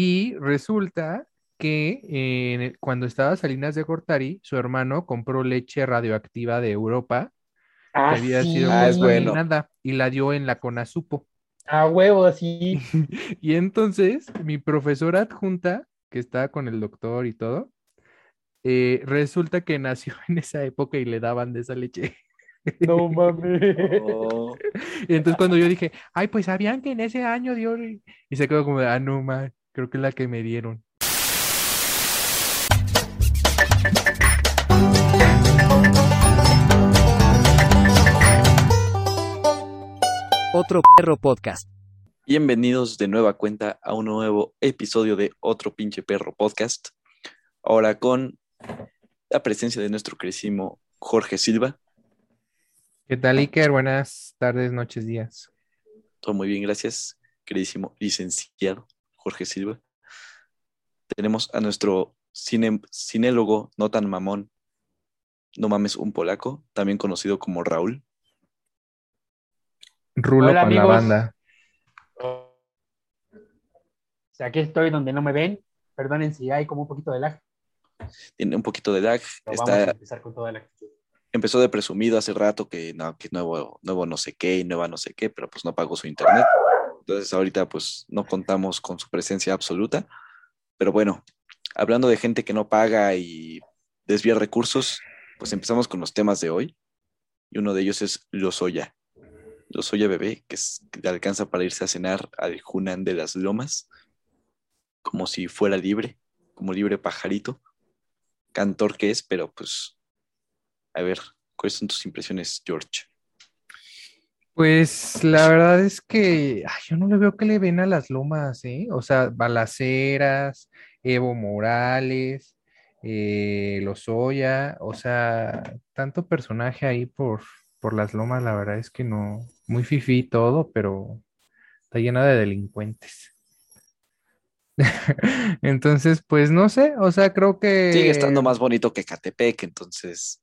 Y resulta que eh, cuando estaba Salinas de Gortari, su hermano compró leche radioactiva de Europa, Ah, que había sí. sido Ah, es bueno. y la dio en la Conasupo. A huevo, así. Y entonces mi profesora adjunta, que está con el doctor y todo, eh, resulta que nació en esa época y le daban de esa leche. No mames. Oh, Y entonces cuando yo dije, ay, pues sabían que en ese año dio... el-?" Y se quedó como, de, ah, no, man, creo que es la que me dieron. Otro perro podcast. Bienvenidos de nueva cuenta a un nuevo episodio de Otro pinche perro podcast. Ahora con la presencia de nuestro queridísimo Jorge Silva. ¿Qué tal, Iker? Buenas tardes, noches, días. Todo muy bien, gracias. Queridísimo licenciado Jorge Silva. Tenemos a nuestro cine, cinélogo no tan mamón, no mames, un polaco, también conocido como Raúl. Rulo Hola, con la amigos. banda. O sea, aquí estoy donde no me ven. Perdonen si hay como un poquito de lag. Tiene un poquito de lag. Pero vamos a empezar con toda la actitud. empezó de presumido hace rato que no, que nuevo, nuevo no sé qué y nueva no sé qué, pero pues no pagó su internet. Entonces ahorita pues no contamos con su presencia absoluta. Pero bueno, hablando de gente que no paga y desvía recursos, pues empezamos con los temas de hoy. Y uno de ellos es Lozoya. Lozoya bebé, que, es, que alcanza para irse a cenar al Hunan de las Lomas, como si fuera libre, como libre pajarito. Cantor que es, pero pues a ver, ¿cuáles son tus impresiones, George? Pues la verdad es que ay, yo no le veo que le ven a las lomas, ¿eh? O sea, Balaceras, Evo Morales, eh, Lozoya, o sea, tanto personaje ahí por, por las lomas, la verdad es que no, muy fifí todo, pero está llena de delincuentes. Entonces, pues no sé, o sea, creo que... Sigue estando más bonito que Catepec, entonces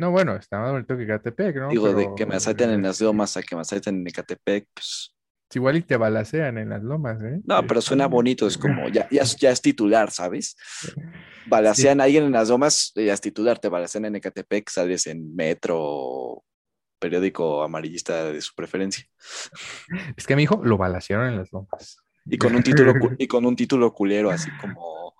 No, bueno, está más bonito que Catepec, ¿no? digo, de que me asalten en las lomas a que me asalten en Ecatepec, pues Igual y te balacean en las lomas, ¿eh? no, pero suena bonito, es como, ya, ya, es- ya es titular, ¿sabes? Balacean a alguien en las lomas, ya es titular, te balacean en Ecatepec, sales en metro, periódico amarillista de su preferencia, Es que a mi hijo lo balacearon en las lomas. y con un título, y con un título culero, así como,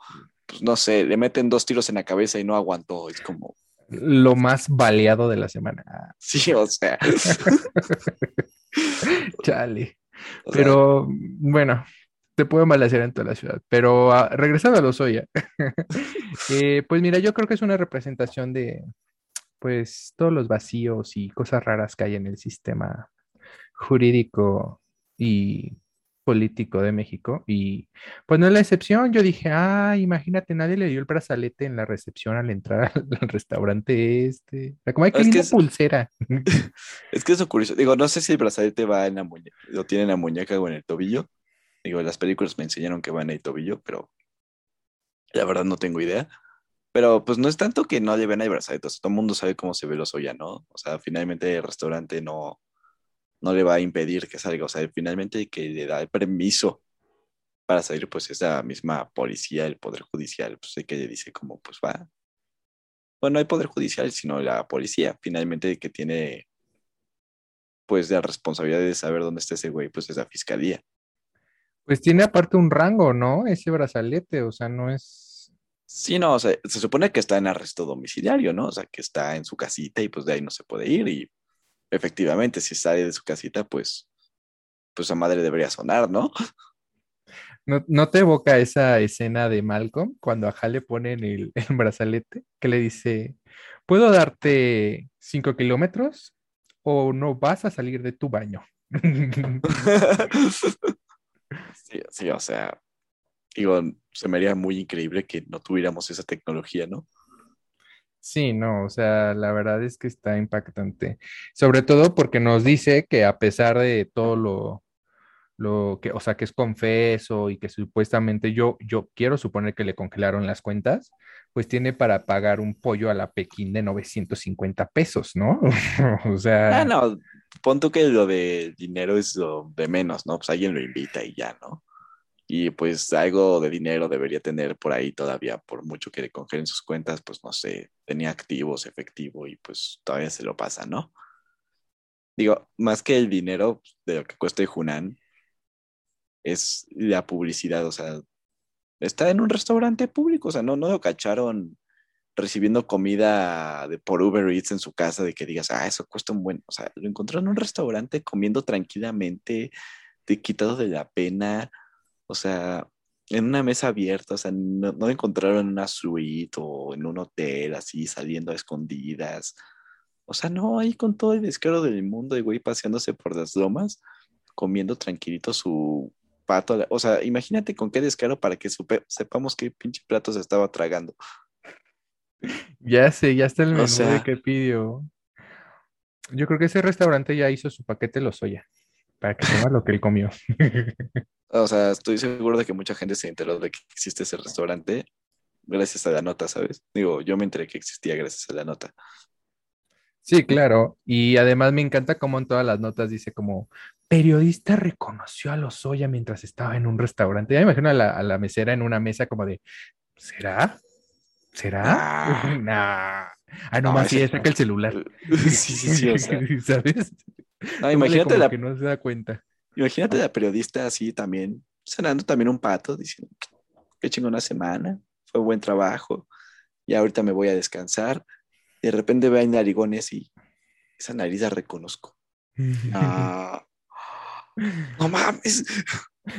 pues no sé, le meten dos tiros en la cabeza y no aguantó, es como, Lo más baleado de la semana. Sí, o sea, Chale. o sea, Pero bueno, te puedo balacear en toda la ciudad. Pero ah, regresando a Lozoya. eh, pues mira, yo creo que es una representación de pues todos los vacíos y cosas raras que hay en el sistema jurídico y político de México. Y pues no es la excepción. Yo dije, ah, imagínate, nadie le dio el brazalete en la recepción al entrar al, al restaurante este. O sea, como hay que Es que es- pulsera. Es que eso curioso. Digo, no sé si el brazalete va en la muñeca, lo tiene en la muñeca o en el tobillo. Digo, las películas me enseñaron que va en el tobillo, pero la verdad no tengo idea. Pero pues no es tanto que no le ven el brazalete, o sea, todo el mundo sabe cómo se ve los ya, ¿no? O sea, finalmente el restaurante no, no le va a impedir que salga, o sea, finalmente que le da el permiso para salir, pues es la misma policía, el poder judicial, pues que le dice como, pues va. Bueno, no hay poder judicial, sino la policía, finalmente que tiene pues la responsabilidad de saber dónde está ese güey, pues es la fiscalía. Pues tiene aparte un rango, ¿no? Ese brazalete, o sea, no es. Sí, no, o sea, se supone que está en arresto domiciliario, ¿no? O sea, que está en su casita y pues de ahí no se puede ir y efectivamente si sale de su casita, pues, pues a madre debería sonar, ¿no? ¿No, no te evoca esa escena de Malcolm cuando a Hal le ponen el, el brazalete que le dice, ¿puedo darte cinco kilómetros o no vas a salir de tu baño? sí, sí, o sea, digo, se me haría muy increíble que no tuviéramos esa tecnología, ¿no? Sí, no, o sea, la verdad es que está impactante. Sobre todo porque nos dice que a pesar de todo lo, lo que, o sea, que es confeso y que supuestamente yo, yo quiero suponer que le congelaron las cuentas, pues tiene para pagar un pollo a la Pekín de 950 pesos, ¿no? O sea, Ah, no, pon tú que lo de dinero es lo de menos, ¿no? Pues alguien lo invita y ya, ¿no? Y pues algo de dinero debería tener por ahí todavía, por mucho que le congelen sus cuentas, pues no sé, tenía activos, efectivo y pues todavía se lo pasa, ¿no? Digo, más que el dinero de lo que cuesta Hunan, es la publicidad, o sea, está en un restaurante público, o sea, no, no lo cacharon recibiendo comida de, por Uber Eats en su casa, de que digas, ah, eso cuesta un buen, o sea, lo encontró en un restaurante comiendo tranquilamente, de, quitado de la pena, o sea, en una mesa abierta, o sea, no, no encontraron en una suite o en un hotel así, saliendo a escondidas. O sea, no, ahí con todo el descaro del mundo, y güey paseándose por las lomas, comiendo tranquilito su pato. la- O sea, imagínate con qué descaro para que supe- sepamos qué pinche plato se estaba tragando. Ya sé, ya está el O menú de que pidió. Yo creo que ese restaurante ya hizo su paquete lo soya para que coma lo que él comió. O sea, estoy seguro de que mucha gente se enteró de que existe ese restaurante gracias a la nota, ¿sabes? Digo, yo me enteré que existía gracias a la nota. Sí, claro. Y además me encanta cómo en todas las notas dice como periodista reconoció a Lozoya mientras estaba en un restaurante. Ya me imagino a la, a la mesera en una mesa como de, ¿será? ¿Será? Ah. Nah. Ah, No, sí, ese- saca el celular. Sí, sí, sí, o sea. ¿Sabes? No, imagínate la, que no se da cuenta. imagínate la periodista así también, cenando también un pato, diciendo, qué chingona semana, fue buen trabajo, y ahorita me voy a descansar. Y de repente vean narigones y esa nariz la reconozco. No, no mames.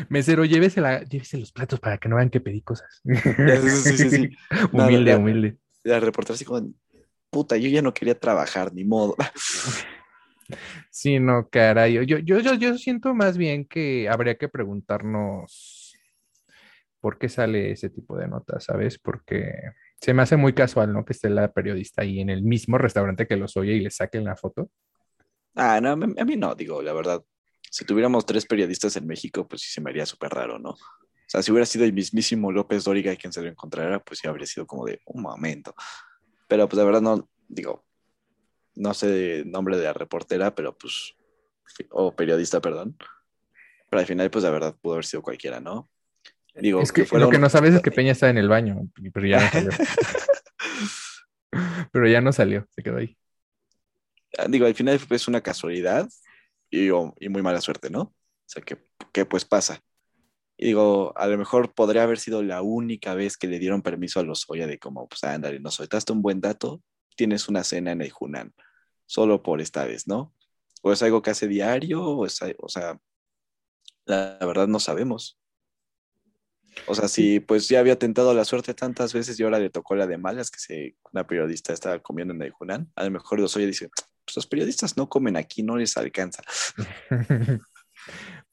Mesero, llévese, la- llévese los platos para que no vean que pedí cosas. Sí, sí, sí. No, humilde, la- humilde. La reportera así como, puta, yo ya no quería trabajar, ni modo. Sí, no, caray. Yo, yo, yo, yo siento más bien que habría que preguntarnos por qué sale ese tipo de notas, ¿sabes? Porque se me hace muy casual, ¿no? Que esté la periodista ahí en el mismo restaurante que los oye y le saquen la foto. Ah, no, a mí no, digo, la verdad. Si tuviéramos tres periodistas en México, pues sí se me haría súper raro, ¿no? O sea, si hubiera sido el mismísimo López Dóriga quien se lo encontrara, pues sí habría sido como de un momento. Pero pues la verdad no, digo, no sé el nombre de la reportera, pero pues, o periodista, perdón. Pero al final, pues la verdad pudo haber sido cualquiera, ¿no? Digo, es que, fuera lo que no sabes es que Peña está en el baño, pero ya no salió. pero ya no salió, se quedó ahí. Ah, digo, al final es una casualidad y, muy mala suerte, ¿no? O sea, que, que pues pasa. Y digo, a lo mejor podría haber sido la única vez que le dieron permiso a los Oya de como, pues ándale, nos soltaste un buen dato, tienes una cena en el Hunan, solo por esta vez, ¿no? O es algo que hace diario, o es, o sea, la, la verdad no sabemos. O sea, si pues ya había tentado la suerte tantas veces y ahora le tocó la de malas que se, una periodista estaba comiendo en el Hunan, a lo mejor los Oya dice, pues los periodistas no comen aquí, no les alcanza.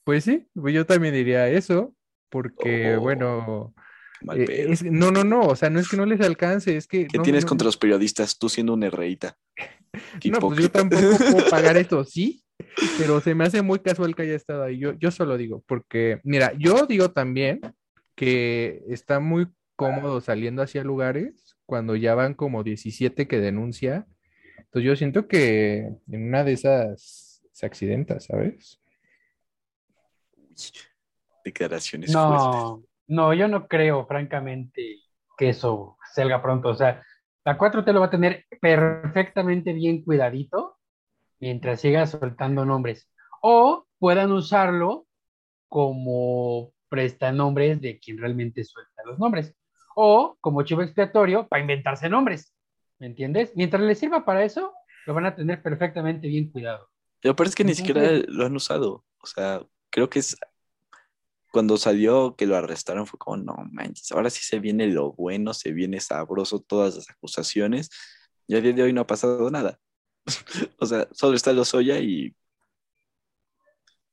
Pues sí, pues yo también diría eso, porque Oh, bueno, Mal eh, es- no, no, no, o sea, no es que no les alcance, es que ¿Qué no, tienes no- contra los periodistas? Tú siendo una herreíta. No, pues yo tampoco puedo pagar esto, sí, pero se me hace muy casual que haya estado ahí. Yo, yo solo digo, porque, mira, yo digo también que está muy cómodo saliendo hacia lugares cuando ya van como 17 que denuncia. Entonces yo siento que en una de esas se accidenta, ¿sabes? Declaraciones fuertes. No, no, yo no creo, francamente, que eso salga pronto. O sea, la 4T lo va a tener perfectamente bien cuidadito mientras siga soltando nombres. O puedan usarlo como prestanombres de quien realmente suelta los nombres. O como chivo expiatorio para inventarse nombres. ¿Me entiendes? Mientras les sirva para eso, lo van a tener perfectamente bien cuidado. Pero parece que ni siquiera lo han usado. O sea, creo que es cuando salió que lo arrestaron fue como, no manches, ahora sí se viene lo bueno, se viene sabroso todas las acusaciones. Y a día de hoy no ha pasado nada. o sea, solo está Lozoya y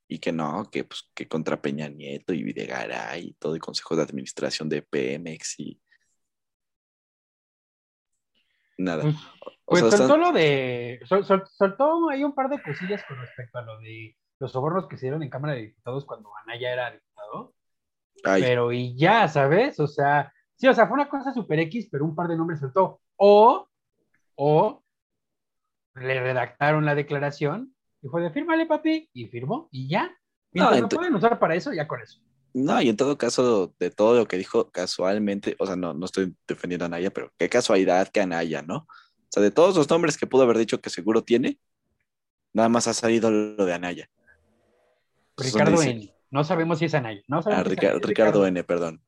y que no, que pues que contra Peña Nieto y Videgaray y todo el consejo de administración de Pemex y nada. Pues, O Pues sea, soltó están- lo de. sol- sol- soltó ahí un par de cosillas con respecto a lo de los sobornos que se dieron en Cámara de Diputados cuando Anaya era diputado. ay, Pero y ya, ¿sabes? O sea, sí, o sea, fue una cosa super X, pero un par de nombres soltó. O, o le redactaron la declaración y fue de fírmale, papi, y firmó, y ya. Mientras ent- lo pueden usar para eso, ya con eso. No, y en todo caso, de todo lo que dijo casualmente, o sea, no, no estoy defendiendo a Anaya, pero qué casualidad que Anaya, ¿no? O sea, de todos los nombres que pudo haber dicho que seguro tiene, nada más ha salido lo de Anaya. Ricardo dice- N. No sabemos si es Anaya. No Ah, sabemos si es Rica- Anaya, es Ricardo N, perdón.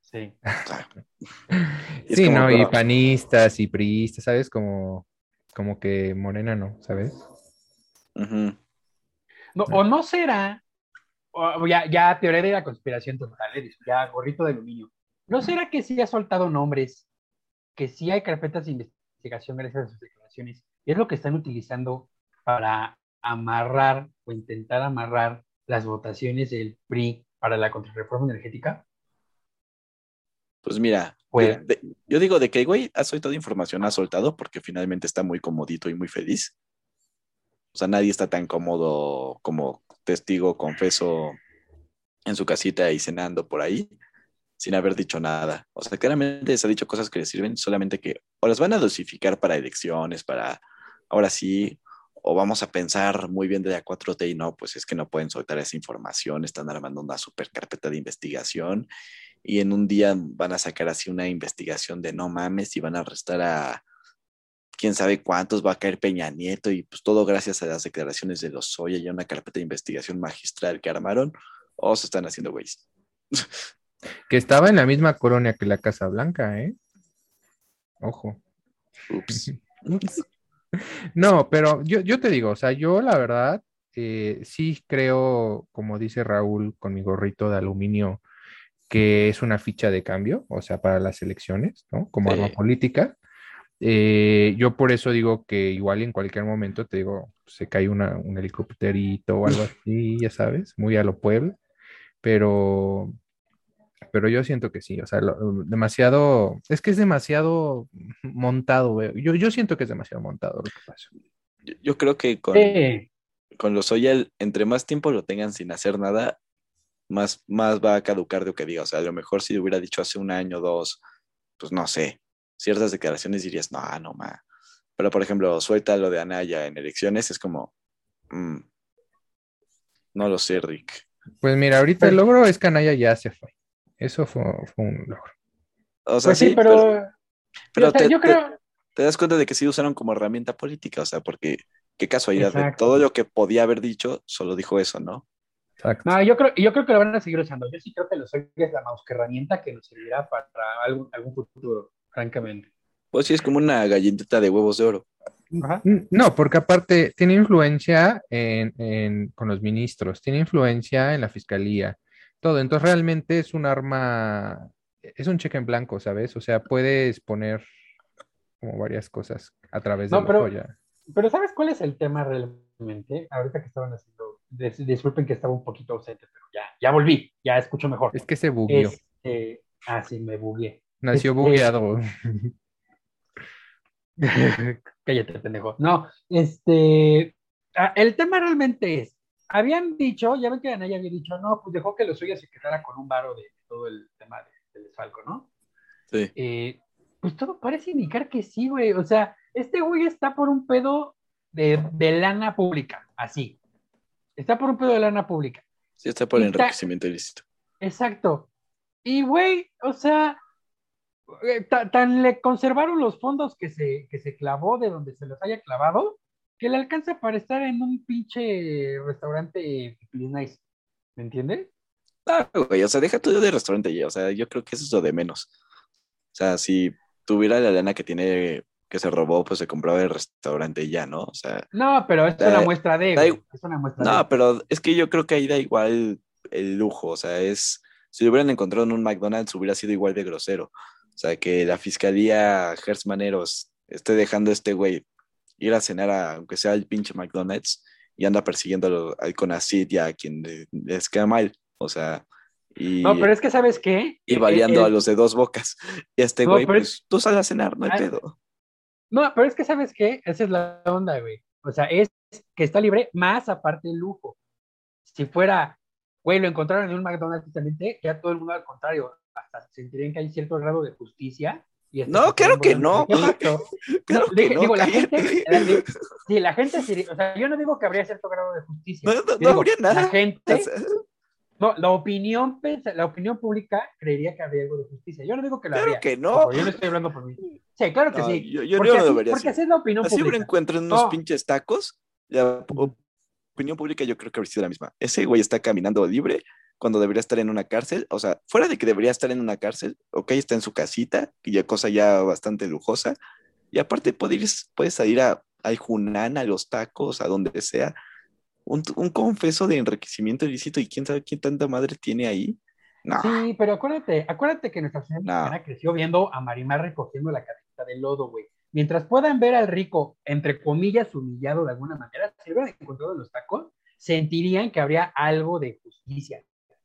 Sí. Sí, como, ¿no? Y pero- panistas y priistas, ¿sabes? Como, como que Morena no, ¿sabes? No, o no será, ya, ya teoría de la conspiración total, ¿eh? ya gorrito de aluminio. ¿No será que sí ha soltado nombres, que sí hay carpetas de investigación gracias a sus declaraciones? Y es lo que están utilizando para amarrar o intentar amarrar las votaciones del PRI para la contrarreforma energética. Pues mira, de- de- yo digo de que güey ha soltado información, ha soltado porque finalmente está muy comodito y muy feliz. O sea, nadie está tan cómodo como testigo, confeso, en su casita y cenando por ahí, sin haber dicho nada. O sea, claramente se ha dicho cosas que le sirven, solamente que o las van a dosificar para elecciones, para ahora sí, o vamos a pensar muy bien de la 4T y no, pues es que no pueden soltar esa información, están armando una super carpeta de investigación y en un día van a sacar así una investigación de no mames y van a arrestar a quién sabe cuántos, va a caer Peña Nieto y pues todo gracias a las declaraciones de los Soya y a una carpeta de investigación magistral que armaron, o se están haciendo güeyes. Que estaba en la misma colonia que la Casa Blanca, ¿eh? Ojo. Ups. No, pero yo, yo te digo, o sea, yo la verdad eh, sí creo, como dice Raúl con mi gorrito de aluminio, que es una ficha de cambio, o sea, para las elecciones, ¿no? Como Sí. arma política. Eh, yo por eso digo que igual en cualquier momento, te digo, se cae una, un helicópterito o algo así, ya sabes, muy a lo pueblo, pero, pero yo siento que sí, o sea, lo- demasiado, es que es demasiado montado. Yo, yo siento que es demasiado montado lo que pasa. Yo, yo creo que con, Sí. con los Soya, el- entre más tiempo lo tengan sin hacer nada, más, más va a caducar de lo que diga. O sea, a lo mejor si hubiera dicho hace un año o dos, pues no sé, ciertas declaraciones dirías, no, no, ma. Pero por ejemplo, suelta lo de Anaya en elecciones, es como, mm, no lo sé, Rick. Pues mira, ahorita el logro es que Anaya ya se fue. Eso fue, fue un logro. O sea, Pues sí, sí, pero, pero, te, yo te- creo, te das cuenta de que sí usaron como herramienta política, o sea, porque qué casualidad, de Exacto. todo lo que podía haber dicho, solo dijo eso, ¿no? Exacto. no, yo creo, yo creo que lo van a seguir usando. Yo sí creo que los Soya es la mouse herramienta que nos servirá para algún, algún futuro, francamente. Pues sí, es como una galletita de huevos de oro. Ajá. Mm, No, porque aparte tiene influencia en, en- con los ministros, tiene influencia en la fiscalía, todo. Entonces realmente es un arma, es un cheque en blanco, ¿sabes? O sea, puedes poner como varias cosas a través de No, la pero- joya. Pero ¿sabes cuál es el tema realmente? Ahorita que estaban haciendo, dis- disculpen que estaba un poquito ausente, pero ya, ya volví, ya escucho mejor. Es que se bugueó, Este, ah, sí, me bugué. Nació este- bugueado. Cállate, pendejo. No, este, ah, el tema realmente es, habían dicho, ya ven que Anaya había dicho, no, pues dejó que lo suyo se quedara con un varo de todo el tema de- del desfalco, ¿no? Sí. Eh, pues todo parece indicar que sí, güey. O sea, este güey está por un pedo de, de lana pública, así. Está por un pedo de lana pública. Sí, está por Y ta- enriquecimiento ilícito. Exacto. Y, güey, o sea, eh, ta- tan le conservaron los fondos que se, que se clavó de donde se los haya clavado, que le alcanza para estar en un pinche restaurante nice. ¿Me entiendes? Ah, güey, o sea, deja todo de restaurante ya. O sea, yo creo que eso es lo de menos. O sea, si tuviera la lana que tiene, que se robó, pues se compraba el restaurante y ya, ¿no? O sea, No, pero es una muestra de, güey, Es una muestra de. no, pero es que yo creo que ahí da igual el lujo. O sea, es. Si lo hubieran encontrado en un McDonald's, hubiera sido igual de grosero. O sea, que la fiscalía Gersmaneros esté dejando a este güey ir a cenar a, aunque sea el pinche McDonald's, y anda persiguiendo al CONACYT y a quien le- les queda mal. O sea, y, No, pero es que, ¿sabes qué? y El- baleando el- a los de dos bocas. Y este güey, pues tú sal a cenar, no hay Ah, pedo. No, pero es que, ¿sabes qué? Esa es la onda, güey. O sea, es que está libre más aparte del lujo. Si fuera, güey, lo encontraron en un McDonald's justamente, ya todo el mundo al contrario, hasta sentirían que hay cierto grado de justicia. Y No, claro que no. Claro que digo, la gente, la- sí, la gente, o sea, yo no digo que habría cierto grado de justicia. No, no, digo, habría nada. La gente, O sea, No, la opinión, la opinión pública creería que habría algo de justicia. Yo no digo que la Claro habría. que no. Ojo, yo no estoy hablando por mí. Sí, claro que sí. yo, yo porque no así, debería porque así es la opinión Así uno pública. encuentra unos No. pinches tacos, la op- opinión pública yo creo que habría sido la misma. Ese güey está caminando libre cuando debería estar en una cárcel. O sea, fuera de que debería estar en una cárcel, ok, está en su casita, y ya cosa ya bastante lujosa. Y aparte puede, ir, puede salir a, Junán, a los tacos, a donde sea. Un, un confeso de enriquecimiento ilícito y quién sabe quién tanta madre tiene ahí. No, Sí, pero acuérdate, acuérdate que nuestra No. mexicana creció viendo a Marimar recogiendo la cabecita de lodo, güey. Mientras puedan ver al rico, entre comillas, humillado de alguna manera, si hubieran encontrado los tacos, sentirían que habría algo de justicia.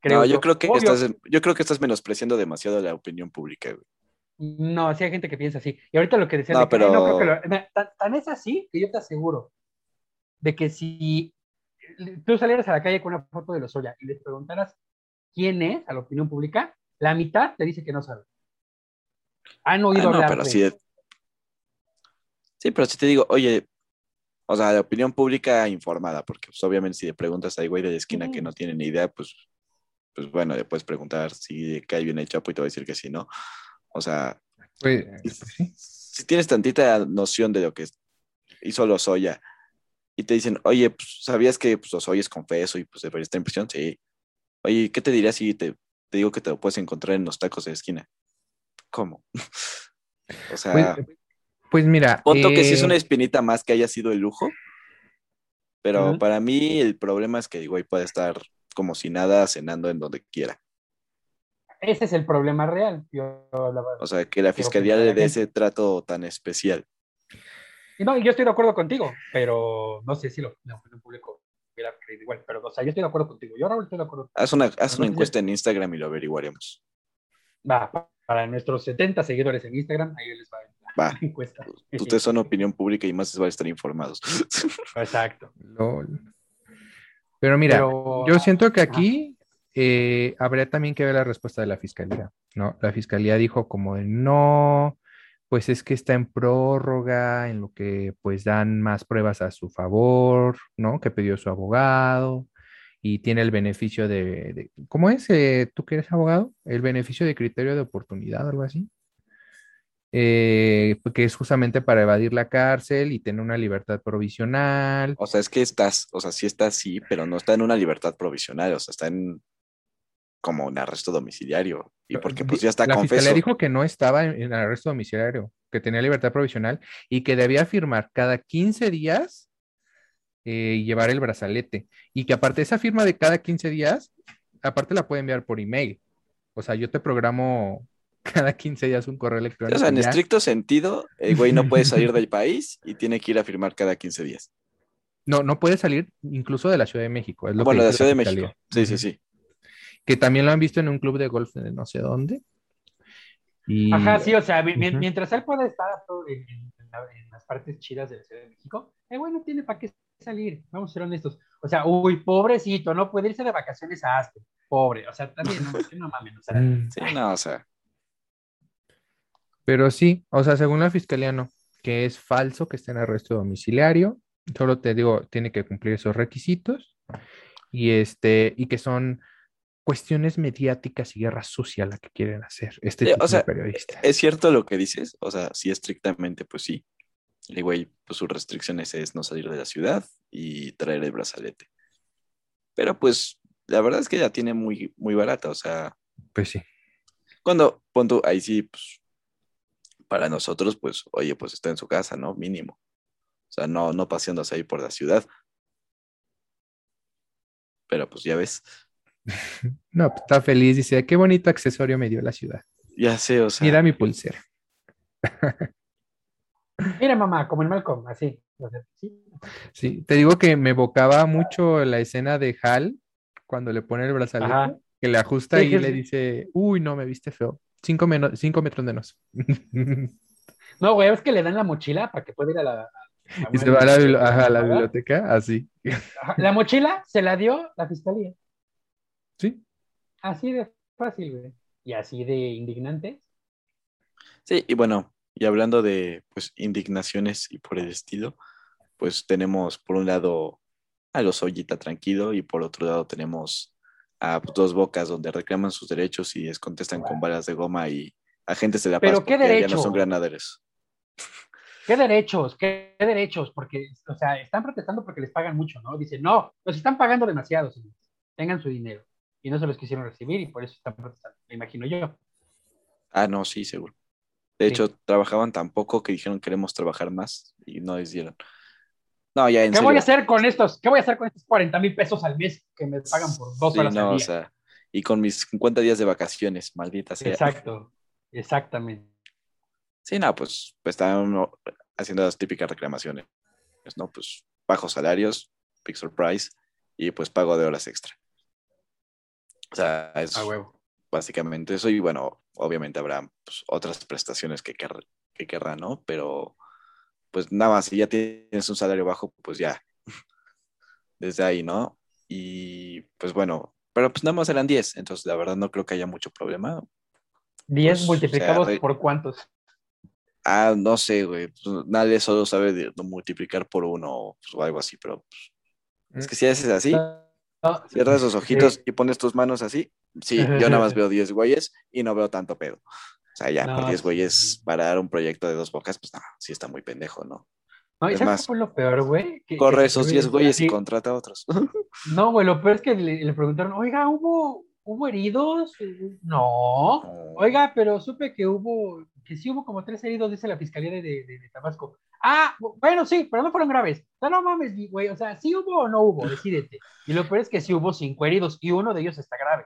Creo no, yo creo que Obvio, estás, yo creo que estás menospreciando demasiado la opinión pública, güey. No, sí hay gente que piensa así. Y ahorita lo que decía No, de pero- "Ay, no creo que lo-". Tan, tan es así que yo te aseguro de que si tú salieras a la calle con una foto de los Oya y les preguntaras quién es a la opinión pública, la mitad te dice que no sabe. Han Ah, oído no, hablar pero de- sí. Sí, pero si te digo, oye, o sea, la opinión pública informada, porque pues, obviamente si le preguntas al güey de la esquina que Ujú. no tiene ni idea, pues, pues bueno, le puedes preguntar si cae bien el chapo y te va a decir que sí, ¿no? O sea, Pues, pues sí. si tienes tantita noción de lo que hizo Lozoya y te dicen, oye, pues, ¿sabías que pues, Lozoya es confeso y pues debería estar en prisión? Sí. Oye, ¿qué te diría si te, te digo que te lo puedes encontrar en los tacos de esquina? ¿Cómo? o sea... Pues, pues mira. Punto que sí es eh, una espinita más que haya sido el lujo. Pero Ujú. para mí el problema es que güey puede estar como si nada cenando en donde quiera. Ese es el problema real. Yo hablaba- O sea, que la fiscalía le dé ese trato tan especial. Y no, yo estoy de acuerdo contigo, pero no sé si lo, la opinión pública hubiera creído igual. Pero, o sea, yo estoy de acuerdo contigo. Yo, Raúl, estoy de acuerdo. Haz una, haz encuesta en Instagram y lo averiguaremos. Va, pa- para nuestros 70 seguidores en Instagram, ahí les va Va. la encuesta. Ustedes son opinión pública y más les van a estar informados. Exacto. lol. Pero mira, Pero- yo siento que aquí eh, habría también que ver la respuesta de la fiscalía, ¿no? La fiscalía dijo como de no, pues es que está en prórroga, en lo que pues dan más pruebas a su favor, ¿no? Que pidió su abogado y tiene el beneficio de, de- ¿cómo es? Eh, ¿tú que eres abogado? El beneficio de criterio de oportunidad, algo así. Eh, que es justamente para evadir la cárcel y tener una libertad provisional. O sea, es que estás, o sea, sí está así, pero no está en una libertad provisional, o sea, está en como un arresto domiciliario. Y porque pues ya está la confeso. fiscalía dijo que no estaba en, en arresto domiciliario, que tenía libertad provisional y que debía firmar cada 15 días eh, y llevar el brazalete. Y que aparte esa firma de cada 15 días, aparte la puede enviar por email. O sea, yo te programo cada 15 días un correo electrónico. O sea, en ya. estricto sentido, el güey no puede salir del país y tiene que ir a firmar cada 15 días. No, no puede salir incluso de la Ciudad de México. Es lo bueno, que de la Ciudad de. México. Sí, sí, sí. Que también lo han visto en un club de golf de no sé dónde. Y, Ajá, sí, o sea, mientras él pueda estar en, en- en la- en las partes chidas de la Ciudad de México, el güey no tiene para qué salir, vamos a ser honestos. O sea, uy, pobrecito, no puede irse de vacaciones a Aspen, pobre, o sea, también, no, no mames, o sea, Mm. Sí, no, o sea, Pero sí, o sea, según la fiscalía no, que es falso que esté en arresto domiciliario, solo te digo, tiene que cumplir esos requisitos y este, y que son cuestiones mediáticas y guerra sucia la que quieren hacer este Sí, tipo o sea, de periodistas. es cierto lo que dices, o sea, sí estrictamente, pues sí. El güey, pues sus restricciones es no salir de la ciudad y traer el brazalete. Pero pues, la verdad es que ya tiene muy, muy barata, o sea, Pues sí. cuando, punto, ahí sí, pues, para nosotros, pues, oye, pues está en su casa, ¿no? Mínimo. O sea, no, no paseándose ahí por la ciudad. Pero pues ya ves, No, pues, está feliz, dice, qué bonito accesorio me dio la ciudad. ya sé, o sea, Mira mi pulsera. mira mamá, como en Malcolm, así, sí, te digo que me evocaba mucho la escena de Hal cuando le pone el brazalete, Ajá. que le ajusta Sí, y que le dice, uy, no, me viste feo. Cinco, menos, cinco metros menos. No, güey, es que le dan la mochila para que pueda ir a la... a- a Y se va a la, bibli- biblioteca, ajá, a la ¿verdad? biblioteca, así. La mochila se la dio la fiscalía, Sí. así de fácil, güey, y así de indignante. Sí, y bueno, y hablando de pues indignaciones y por el estilo, pues tenemos por un lado a los Ollita tranquilo y por otro lado tenemos a dos bocas donde reclaman sus derechos y les contestan con balas de goma y agentes de la ¿Pero paz qué porque ya no son granaderos. ¿Qué derechos? ¿Qué, qué derechos? Porque, o sea, están protestando porque les pagan mucho, ¿no? Dicen, no, nos están pagando demasiado, señores. Tengan su dinero. Y no se los quisieron recibir y por eso están protestando, me imagino yo. Ah, no, sí, seguro. De Sí. hecho, trabajaban tan poco que dijeron queremos trabajar más y no les dieron. No, ya en ¿Qué serio. voy a hacer con estos? ¿Qué voy a hacer con estos 40 mil pesos al mes que me pagan por dos Sí, horas no, al o día? sea, y con mis 50 días de vacaciones, maldita sea. Exacto, exactamente. Sí, no, pues, pues estaban haciendo las típicas reclamaciones, ¿no? Pues bajos salarios, Pixel Price y pues pago de horas extra. O sea, es huevo. básicamente eso y bueno, obviamente habrá pues, otras prestaciones que, quer- que querrán, ¿no? Pero pues nada más, si ya tienes un salario bajo, pues ya, desde ahí, ¿no? Y pues bueno, pero pues nada más eran 10, entonces la verdad no creo que haya mucho problema. 10 Pues, multiplicados o sea, re- por cuántos. Ah, no sé, güey, pues, nadie solo sabe de, de multiplicar por uno o, pues, o algo así, pero es que si haces así, No, cierras los ojitos Sí. y pones tus manos así, sí, yo nada más veo 10 güeyes y no veo tanto pedo. O sea, ya, No, por 10 sí. güeyes para dar un proyecto de dos bocas, pues no, sí está muy pendejo, ¿no? No, ¿y más, fue lo peor, güey? Corre que- esos 10 güeyes y contrata a otros. No, güey, lo peor es que le, le preguntaron, oiga, ¿hubo, ¿hubo heridos? No. Oiga, pero supe que hubo, que sí hubo como tres heridos, dice la fiscalía de, de- de Tabasco. Ah, bu- bueno, sí, pero no fueron graves. No, no mames, güey, o sea, ¿sí hubo o no hubo? Decídete. Y lo peor es que sí hubo cinco heridos y uno de ellos está grave.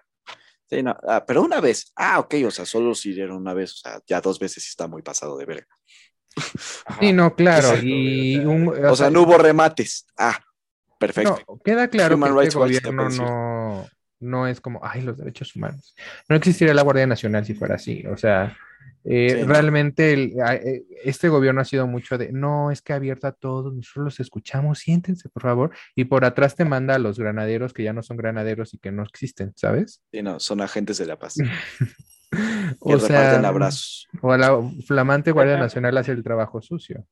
Sí, no, ah, pero una vez, ah, ok, o sea, solo si dieron una vez, o sea, ya dos veces está muy pasado de verga. Sí, no, claro. Exacto, y güey, o sea, no hubo remates. Ah, perfecto. No, queda claro Human que este gobierno no, no es como, ay, los derechos humanos. No existiría la Guardia Nacional si fuera así. O sea, eh, Sí, realmente el- a- eh, este gobierno ha sido mucho de, no, es que abierto a todos, nosotros los escuchamos, siéntense, por favor. Y por atrás te manda a los granaderos que ya no son granaderos y que no existen, ¿sabes? Sí, no, son agentes de la paz. O sea, abrazos. o la flamante Guardia Nacional hace el trabajo sucio.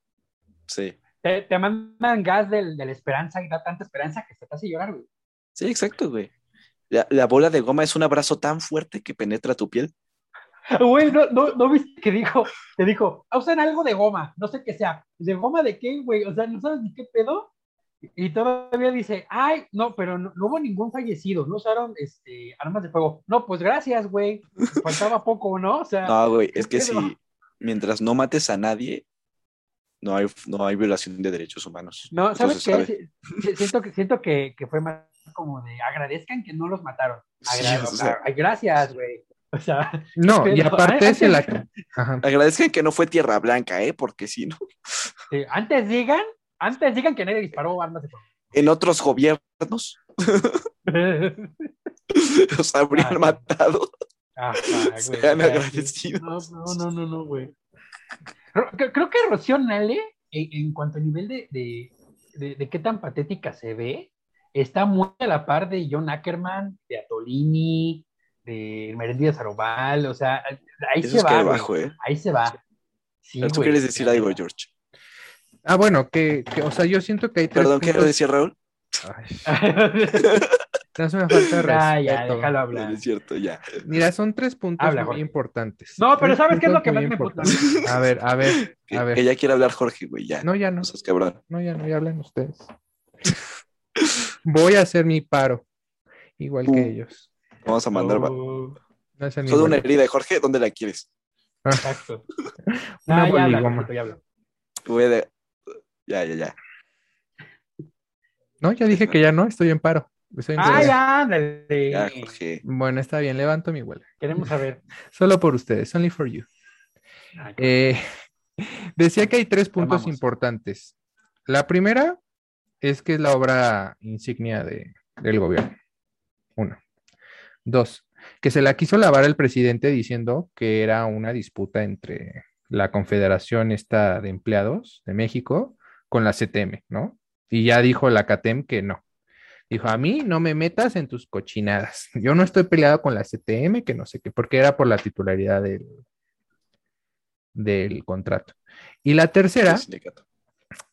Sí. Te, te mandan gas del- de la esperanza y da tanta esperanza que se te hace llorar, güey. Sí, exacto, güey. La, la bola de goma es un abrazo tan fuerte que penetra tu piel. Güey, no, no, no viste que dijo, que dijo, "Ah, usan algo de goma, no sé qué sea. ¿De goma de qué, güey? O sea, no sabes ni qué pedo. Y todavía dice, ay, no, pero no, no hubo ningún fallecido, no usaron este, armas de fuego. No, pues gracias, güey. Faltaba poco, ¿no? O sea, No, güey, ¿qué es que pedo? si mientras no mates a nadie, no hay, no hay violación de derechos humanos. no, ¿sabes Entonces, qué? Siento que, siento que, que fue más como de agradezcan que no los mataron. Sí, Agra- o sea. ay, gracias, güey. O sea, No, y aparte se la... Ajá. Agradezcan que no fue tierra blanca, ¿eh? Porque si no, sí, antes digan, antes digan que nadie disparó armas de fuego. en otros gobiernos los habrían matado. Ajá, güey, Sean agradecidos. No, no, no, no, güey. Creo que Rocío Nale, en, en cuanto a nivel de, de, de- de qué tan patética se ve, está muy a la par de John Ackerman, de Atolini, de Merendía Arobal, o sea, ahí Eso se es que va, ¿eh? ahí se va. Sí, tú quieres decir algo. George. Ah, bueno, que, que, o sea, yo siento que hay tres Perdón, ¿qué puntos- decía Raúl? Te hace una falta de ya, ya, respeto. déjalo No, hablar. no es cierto, ya. Mira, son tres puntos Habla, muy Jorge. importantes. No, pero Tres ¿sabes qué es lo puntos que más me puta? importantes. A ver, a ver, Que, a que ver. ya quiere hablar Jorge, güey, ya. No, ya no. No seas cabrón. No, ya no, ya hablan ustedes. Voy a hacer mi paro, igual que Uh. ellos. Vamos a mandar Oh, No Solo una herida de Jorge, ¿dónde la quieres? exacto. Una Ah, ya habla, ya. Voy a- Ya, ya, ya. No, ya dije que ya no, estoy en paro. Estoy en Ah, ya, ándale. Ya, Jorge. Bueno, está bien, levanto mi huelga. Queremos saber. Solo por ustedes, only for you. Ah, Eh, decía que hay tres puntos Amamos. importantes. La primera es que es la obra insignia de- del gobierno. Dos, que se la quiso lavar el presidente diciendo que era una disputa entre la Confederación esta de Empleados de México con la CTM, ¿no? Y ya dijo la CATEM que no. Dijo, a mí no me metas en tus cochinadas. Yo no estoy peleado con la CTM, que no sé qué, porque era por la titularidad del, del contrato. Y la tercera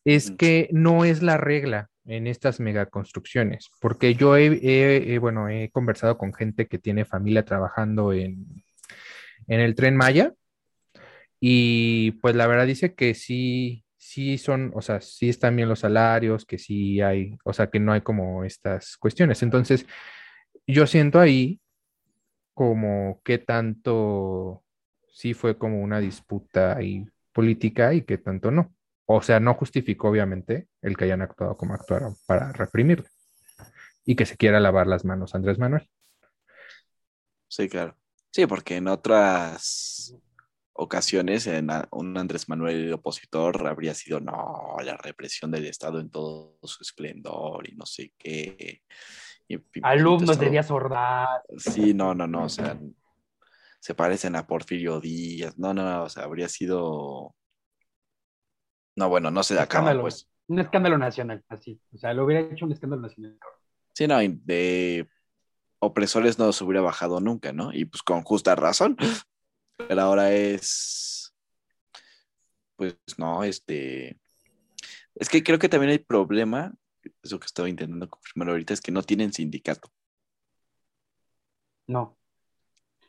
es Ujú. que no es la regla. En estas megaconstrucciones, porque yo he, bueno, he conversado con gente que tiene familia trabajando en, en el Tren Maya y pues la verdad dice que sí, sí son, o sea, sí están bien los salarios, que sí hay, o sea, que no hay como estas cuestiones. Entonces, yo siento ahí como qué tanto sí fue como una disputa ahí política y qué tanto no. O sea, no justificó obviamente el que hayan actuado como actuaron para reprimirlo y que se quiera lavar las manos Andrés Manuel. Sí, claro. Sí, porque en otras ocasiones en un Andrés Manuel opositor habría sido, no, la represión del Estado en todo su esplendor y no sé qué. Y pi- Alumnos de Díaz Ordaz. Sí, no, no, no, o sea, se parecen a Porfirio Díaz. No, no, no, o sea, habría sido... No, bueno, no se acaba, Escándalo. pues. Un escándalo nacional, así. O sea, lo hubiera hecho un escándalo nacional. Sí, no, de opresores no se hubiera bajado nunca, ¿no? Y pues con justa razón. Pero ahora es, pues no, este, es que creo que también hay problema, eso que estaba intentando confirmar ahorita, es que no tienen sindicato. No.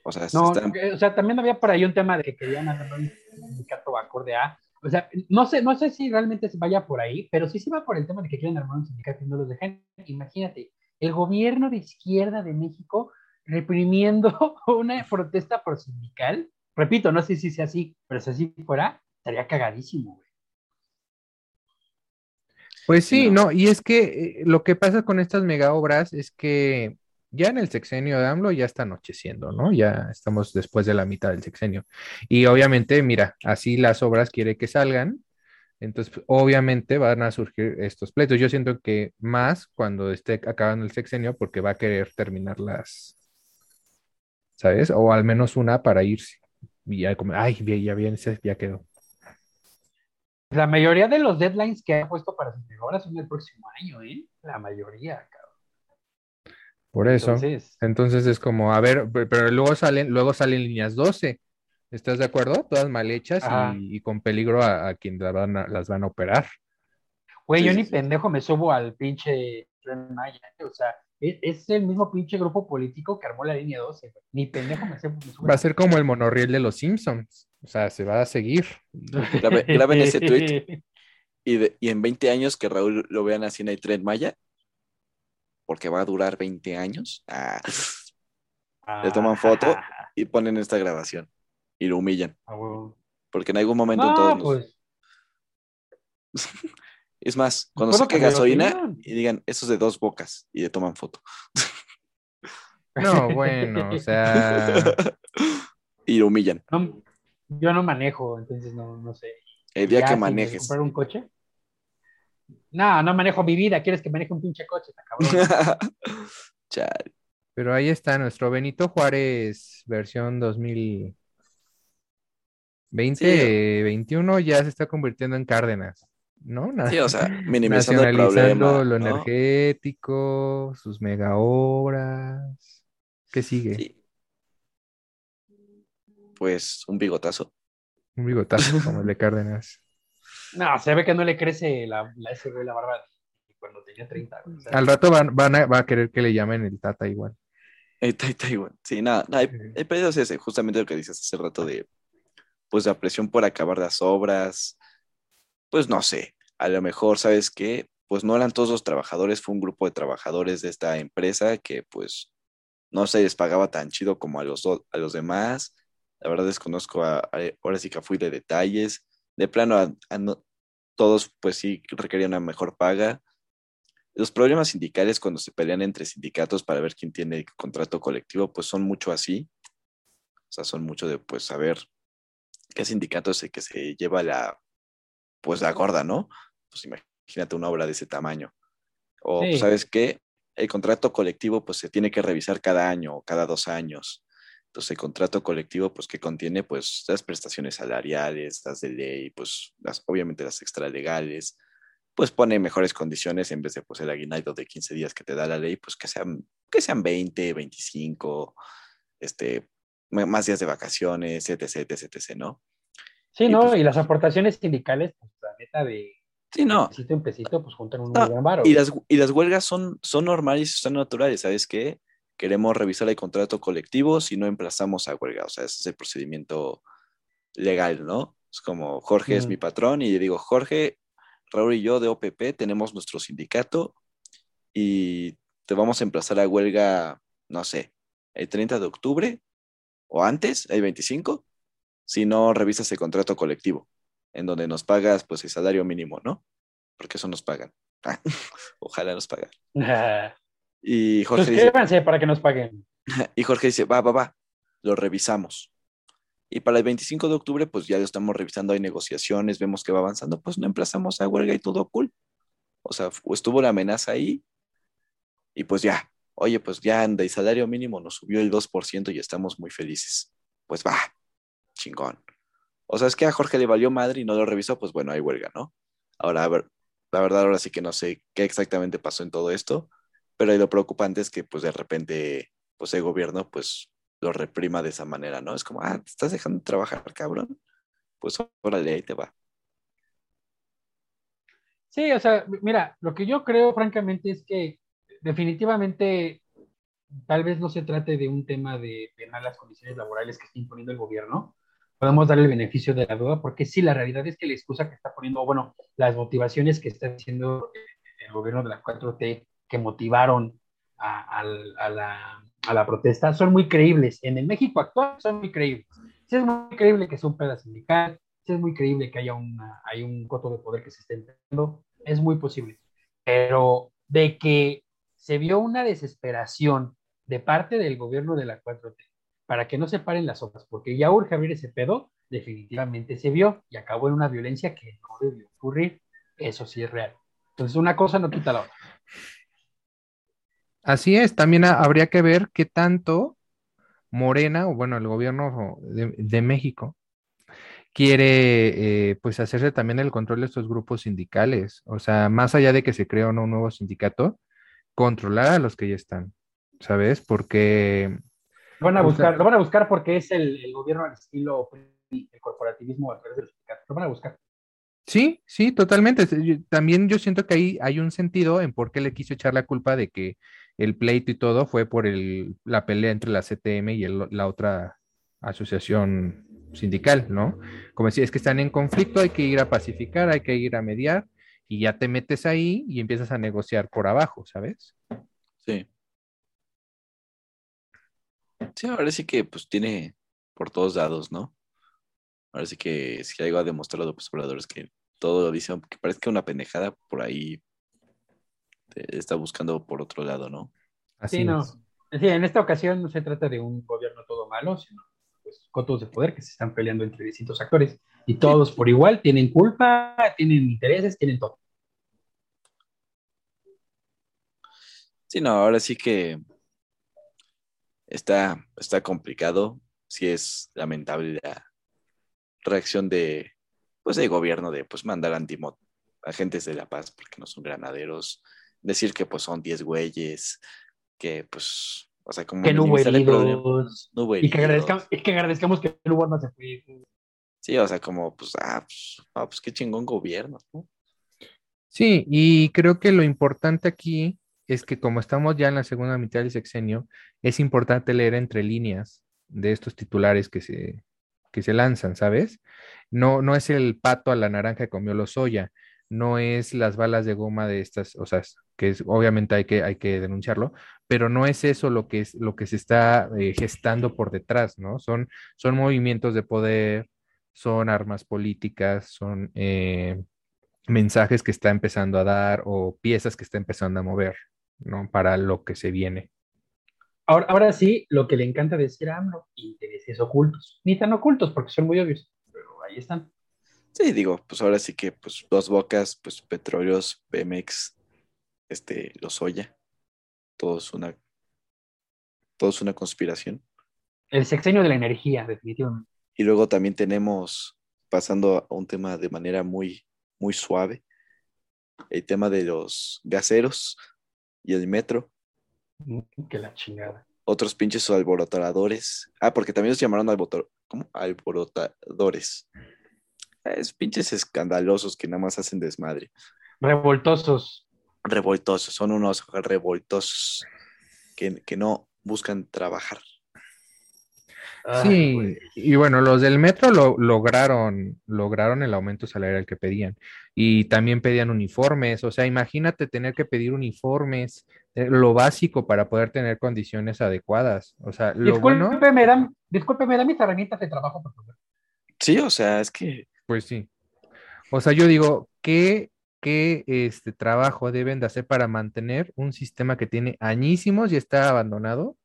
O sea, No, están- eh, o sea, también había por ahí un tema de que querían hacer un sindicato acorde a. O sea, no sé, no sé si realmente se vaya por ahí, pero sí se va por el tema de que quieren armar un sindicato y no los dejan. Imagínate, el gobierno de izquierda de México reprimiendo una protesta por sindical. Repito, no sé si sea así, pero si así fuera, estaría cagadísimo, güey. Pues sí, No. no, y es que eh, lo que pasa con estas mega obras es que ya en el sexenio de AMLO ya está anocheciendo, ¿no? Ya estamos después de la mitad del sexenio. Y obviamente, mira, así las obras quiere que salgan, entonces pues, obviamente van a surgir estos pleitos. Yo siento que más cuando esté acabando el sexenio porque va a querer terminarlas, ¿sabes? O al menos una para irse. Y ya como, ay, ya, bien, ya quedó. La mayoría de los deadlines que ha puesto para sus mejoras son el próximo año, ¿eh? La mayoría. Por eso. Entonces, Entonces es como, a ver, pe- pero luego salen, luego salen líneas 12. ¿Estás de acuerdo? Todas mal hechas y, y con peligro a, a quien la van a- las van a operar. Güey, Sí, yo sí, ni sí. pendejo me subo al pinche Tren Maya. O sea, es, es el mismo pinche grupo político que armó la línea 12. güey. Ni pendejo me subo. Va a ser como el monorriel de los Simpsons. O sea, se va a seguir. Grabe- graben ese tweet. y, de- y en 20 años que Raúl lo vean así en el Tren Maya, porque va a durar 20 años, ah, Le toman foto. y ponen esta grabación y lo humillan, Ah, porque en algún momento No, todos nos- pues, Es más, cuando ¿Puedo saque gasolina opinión? y digan, esos de dos bocas, y le toman foto. No, bueno, o sea, y lo humillan. no, yo no manejo, entonces no, no sé. El día Ya, que manejes. comprar un coche? No, no manejo mi vida. ¿Quieres que maneje un pinche coche? Está cabrón. Chale. pero ahí está nuestro Benito Juárez versión 2020, Sí. 21 ya se está convirtiendo en Cárdenas, ¿no? Sí, o sea, minimizando el Nacionalizando problema. lo ¿no? energético, sus mega obras. ¿Qué sigue? Sí. Pues un bigotazo. Un bigotazo como el de Cárdenas. No, se ve que no le crece la, la, ese güey la barba cuando tenía 30. güey. O sea, Al rato van, van a, va a querer que le llamen el Tata igual. Ahí está igual. Sí, nada, nada, el, el pedo es ese, justamente lo que dices hace rato de, pues, la presión por acabar las obras. Pues no sé, a lo mejor, ¿sabes qué? Pues no eran todos los trabajadores, fue un grupo de trabajadores de esta empresa que, pues, no se les pagaba tan chido como a los, a los demás. La verdad desconozco, a, a- ahora sí que fui de detalles. De plano, a- a no- todos, pues sí, requerían una mejor paga. Los problemas sindicales cuando se pelean entre sindicatos para ver quién tiene contrato colectivo, pues son mucho así. O sea, son mucho de, pues, saber qué sindicato es el que se lleva la, pues, la gorda, ¿no? Pues imagínate una obra de ese tamaño. O, Sí. pues, ¿sabes qué? El contrato colectivo, pues, se tiene que revisar cada año o cada dos años. Entonces, el contrato colectivo, pues, que contiene, pues, las prestaciones salariales, las de ley, pues, las, obviamente las extralegales, pues pone mejores condiciones en vez de pues el aguinaldo de 15 días que te da la ley, pues que sean, que sean 20, 25, este, más días de vacaciones, etc, etc, etc, ¿no? sí, y ¿no? pues- y las aportaciones sindicales, pues la neta de, Sí, no. Pesito en pesito, pues juntan un No, buen varo. Y las, y las huelgas son, son normales son naturales, ¿sabes qué? Queremos revisar el contrato colectivo si no emplazamos a huelga, o sea, ese es el procedimiento legal, ¿no? Es como Jorge es Mm. mi patrón y le digo, Jorge, Raúl y yo de OPP tenemos nuestro sindicato y te vamos a emplazar a huelga, no sé, el 30 de octubre o antes, el 25, si no revisas el contrato colectivo, en donde nos pagas pues el salario mínimo, ¿no? Porque eso nos pagan. Ojalá nos pagan. Y Jorge dice, para que nos paguen. y Jorge dice, va, va, va, lo revisamos. Y para el 25 de octubre, pues ya lo estamos revisando, hay negociaciones, vemos que va avanzando, pues no emplazamos a huelga y todo cool. O sea, estuvo la amenaza ahí y pues ya, oye, pues ya en el salario mínimo nos subió el 2% y estamos muy felices. Pues va, chingón. O sea, es que a Jorge le valió madre y no lo revisó, pues bueno, hay huelga, ¿no? Ahora, a ver, la verdad, ahora sí que no sé qué exactamente pasó en todo esto, pero lo preocupante es que pues de repente, pues el gobierno, pues lo reprima de esa manera, ¿no? Es como, ah, te estás dejando de trabajar, cabrón. Pues órale, ahí te va. Sí, o sea, mira, lo que yo creo, francamente, es que definitivamente tal vez no se trate de un tema de, de malas condiciones laborales que está imponiendo el gobierno. Podemos darle el beneficio de la duda, porque sí, la realidad es que la excusa que está poniendo, bueno, las motivaciones que está haciendo el gobierno de la 4T que motivaron a, al- a la, a la protesta son muy creíbles. En el México actual son muy creíbles. Sí es muy creíble que sea un pedazo sindical, sí es muy creíble que haya una, hay un coto de poder que se esté empleando, es muy posible. Pero de que se vio una desesperación de parte del gobierno de la 4T para que no se paren las obras, porque ya urge abrir ese pedo, definitivamente se vio y acabó en una violencia que no debió ocurrir. Eso sí es real. Entonces, una cosa no quita la otra. Así es, también ha- habría que ver qué tanto Morena, o bueno, el gobierno de, de México, quiere eh, pues hacerse también el control de estos grupos sindicales. O sea, más allá de que se o no un nuevo sindicato, controlar a los que ya están, ¿sabes? Porque Lo van a O sea- buscar, lo van a buscar porque es el, el gobierno al estilo el corporativismo a través de los sindicatos. Lo van a buscar. Sí, sí, totalmente. También yo siento que ahí hay un sentido en por qué le quiso echar la culpa de que el pleito y todo fue por el, la pelea entre la CTM y la otra asociación sindical, ¿no? Como decía, es que están en conflicto, hay que ir a pacificar, hay que ir a mediar y ya te metes ahí y empiezas a negociar por abajo, ¿sabes? Sí. Sí, ahora sí que pues tiene por todos lados, ¿no? Ahora sí que si algo ha demostrado López Obrador es que todo lo dice, aunque parezca una pendejada, por ahí está buscando por otro lado, ¿no? Así Sí, no. Sí, en esta ocasión no se trata de un gobierno todo malo, sino pues, cotos de poder que se están peleando entre distintos actores y todos por igual tienen culpa, tienen intereses, tienen todo. Sí, no, ahora sí que está, está complicado. Sí es lamentable la reacción de, pues, del gobierno de, pues, mandar antimo agentes de la paz porque no son granaderos, decir que, pues, son 10 güeyes, que, pues, o sea, como Que no hubo heridos No y que agradezcamos, y que agradezcamos que no hubo más se fue. Sí, o sea, como, pues, ah, pues, ah, pues qué chingón gobierno, ¿no? Sí, y creo que lo importante aquí es que como estamos ya en la segunda mitad del sexenio, es importante leer entre líneas de estos titulares que se, que se lanzan, ¿sabes? No, no es el pato a la naranja que comió Lozoya, no es las balas de goma de estas, o sea, que es, obviamente hay que, hay que denunciarlo, pero no es eso lo que es lo que se está eh, gestando por detrás, ¿no? Son, son movimientos de poder, son armas políticas, son eh, mensajes que está empezando a dar o piezas que está empezando a mover, ¿no? Para lo que se viene. Ahora, sí, lo que le encanta decir a AMLO, intereses ocultos. Ni tan ocultos porque son muy obvios, pero ahí están. Sí, digo, pues ahora sí que, pues, dos bocas, pues, petróleos, Pemex, este, Lozoya, todo es una, todo es una conspiración. El sexenio de la energía, definitivamente. Y luego también tenemos, pasando a un tema de manera muy, muy suave, el tema de los gaseros y el metro, Que la chingada. otros pinches alborotadores. Ah, porque también los llamaron alboroto- ¿cómo? alborotadores. Es pinches escandalosos que nada más hacen desmadre. Revoltosos. Revoltosos, son unos revoltosos que, que no buscan trabajar. Sí, y bueno, los del metro lo lograron, lograron el aumento salarial que pedían. Y también pedían uniformes. O sea, imagínate tener que pedir uniformes, eh, lo básico para poder tener condiciones adecuadas. O sea, lo bueno, Discúlpeme, da, discúlpeme, da mis herramientas de trabajo, por favor. Sí, o sea, es que pues sí. O sea, yo digo, ¿qué, qué este trabajo deben de hacer para mantener un sistema que tiene añísimos y está abandonado?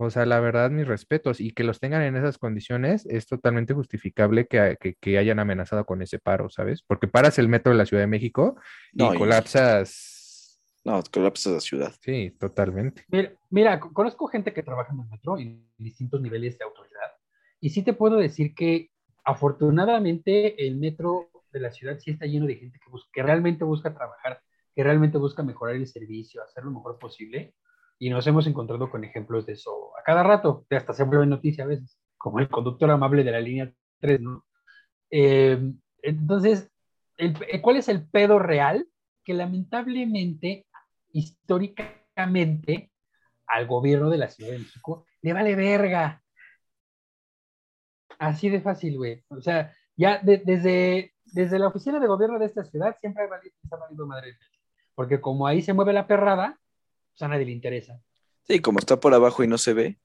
O sea, la verdad, mis respetos, y que los tengan en esas condiciones es totalmente justificable que, que- que hayan amenazado con ese paro, ¿sabes? Porque paras el metro de la Ciudad de México y No, colapsas. no, colapsa la ciudad. Sí, totalmente. Mira, mira, co- conozco gente que trabaja en el metro en distintos niveles de autoridad y sí te puedo decir que afortunadamente el metro de la ciudad sí está lleno de gente que, bus- que realmente busca trabajar, que realmente busca mejorar el servicio, hacer lo mejor posible y nos hemos encontrado con ejemplos de eso a cada rato, hasta se vuelve noticia a veces, como el conductor amable de la línea 3, ¿no? Eh, entonces, el- eh, ¿cuál es el pedo real? Que lamentablemente, históricamente, al gobierno de la Ciudad de México le vale verga. Así de fácil, güey. O sea, ya de- desde, desde la oficina de gobierno de esta ciudad siempre ha valido, ha valido madre. Porque como ahí se mueve la perrada, pues a nadie le interesa. Sí, como está por abajo y no se ve,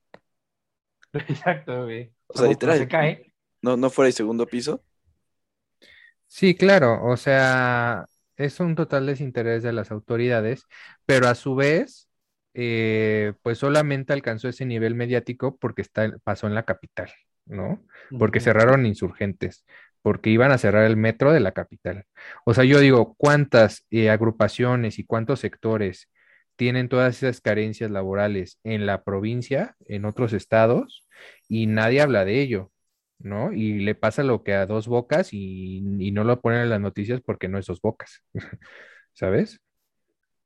Exacto, güey. O sea, literal. Se cae. no, no fuera el segundo piso. Sí, claro, o sea, es un total desinterés de las autoridades, pero a su vez, eh, pues solamente alcanzó ese nivel mediático porque está, pasó en la capital, ¿no? Porque cerraron insurgentes, porque iban a cerrar el metro de la capital. O sea, yo digo, ¿cuántas eh, agrupaciones y cuántos sectores tienen todas esas carencias laborales en la provincia, en otros estados, y nadie habla de ello, ¿no? Y le pasa lo que a dos bocas y, y no lo ponen en las noticias porque no es dos bocas, ¿sabes?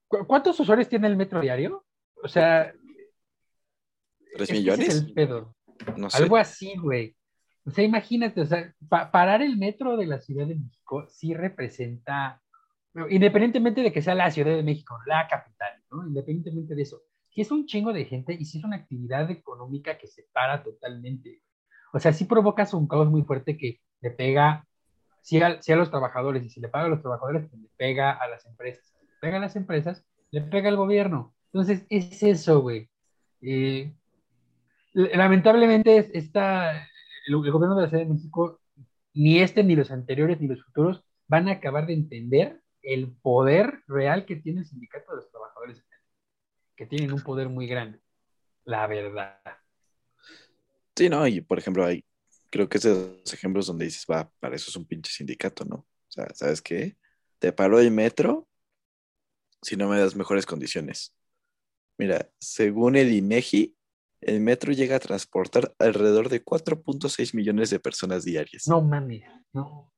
¿Cu- ¿Cuántos usuarios tiene el metro diario? O sea, ¿Tres millones? es el pedo. No sé. Algo así, güey. O sea, imagínate, o sea, pa- parar el metro de la Ciudad de México sí representa, independientemente de que sea la Ciudad de México, la capital, ¿no? Independientemente de eso, sí es un chingo de gente y sí es una actividad económica que se para totalmente. O sea, sí provocas un caos muy fuerte que le pega, sí a, sí a los trabajadores, y si le paga a los trabajadores, pues le pega a las empresas. Si le pega a las empresas, le pega al gobierno. Entonces, es eso, güey. Eh, lamentablemente es- esta, el, gobierno de la Ciudad de México, ni este, ni los anteriores, ni los futuros, van a acabar de entender el poder real que tiene el sindicato de los trabajadores, que tienen un poder muy grande, la verdad. Sí, no, y por ejemplo, hay, creo que es de los ejemplos donde dices, va, para eso es un pinche sindicato, ¿no? O sea, ¿sabes qué? Te paro el metro si no me das mejores condiciones. Mira, según el INEGI, el metro llega a transportar alrededor de 4.6 millones de personas diarias. No mames, no.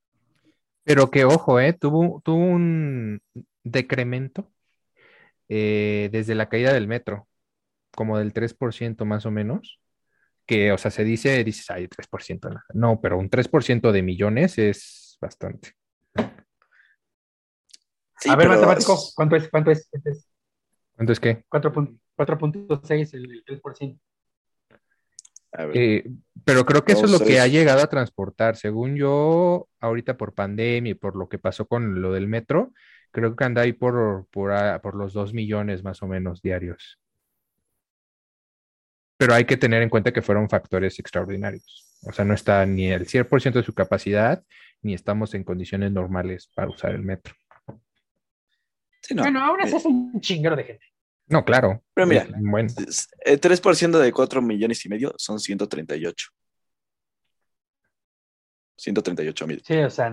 Pero que ojo, ¿eh? Tuvo, tuvo un decremento eh, desde la caída del metro, como del 3% más o menos, que, o sea, se dice, dices, ay, 3%, no, no, pero un 3% de millones es bastante. Sí, a ver, matemático, ¿cuánto es? ¿Cuánto es? ¿Cuánto es? ¿Cuánto es qué? 4.6, el, el 3%. A ver, Eh, pero creo que eso es lo que ha llegado a transportar. Según yo, ahorita por pandemia y por lo que pasó con lo del metro, creo que anda ahí por, por, ah, por los 2 millones más o menos diarios. Pero hay que tener en cuenta que fueron factores extraordinarios. O sea, no está ni el 100% de su capacidad, ni estamos en condiciones normales para usar el metro. sí, no. bueno, ahora Eh, es un chinguero de gente. No, claro. Pero mira, bueno, El 3% de 4 millones y medio son 138. 138 mil. Sí, o sea,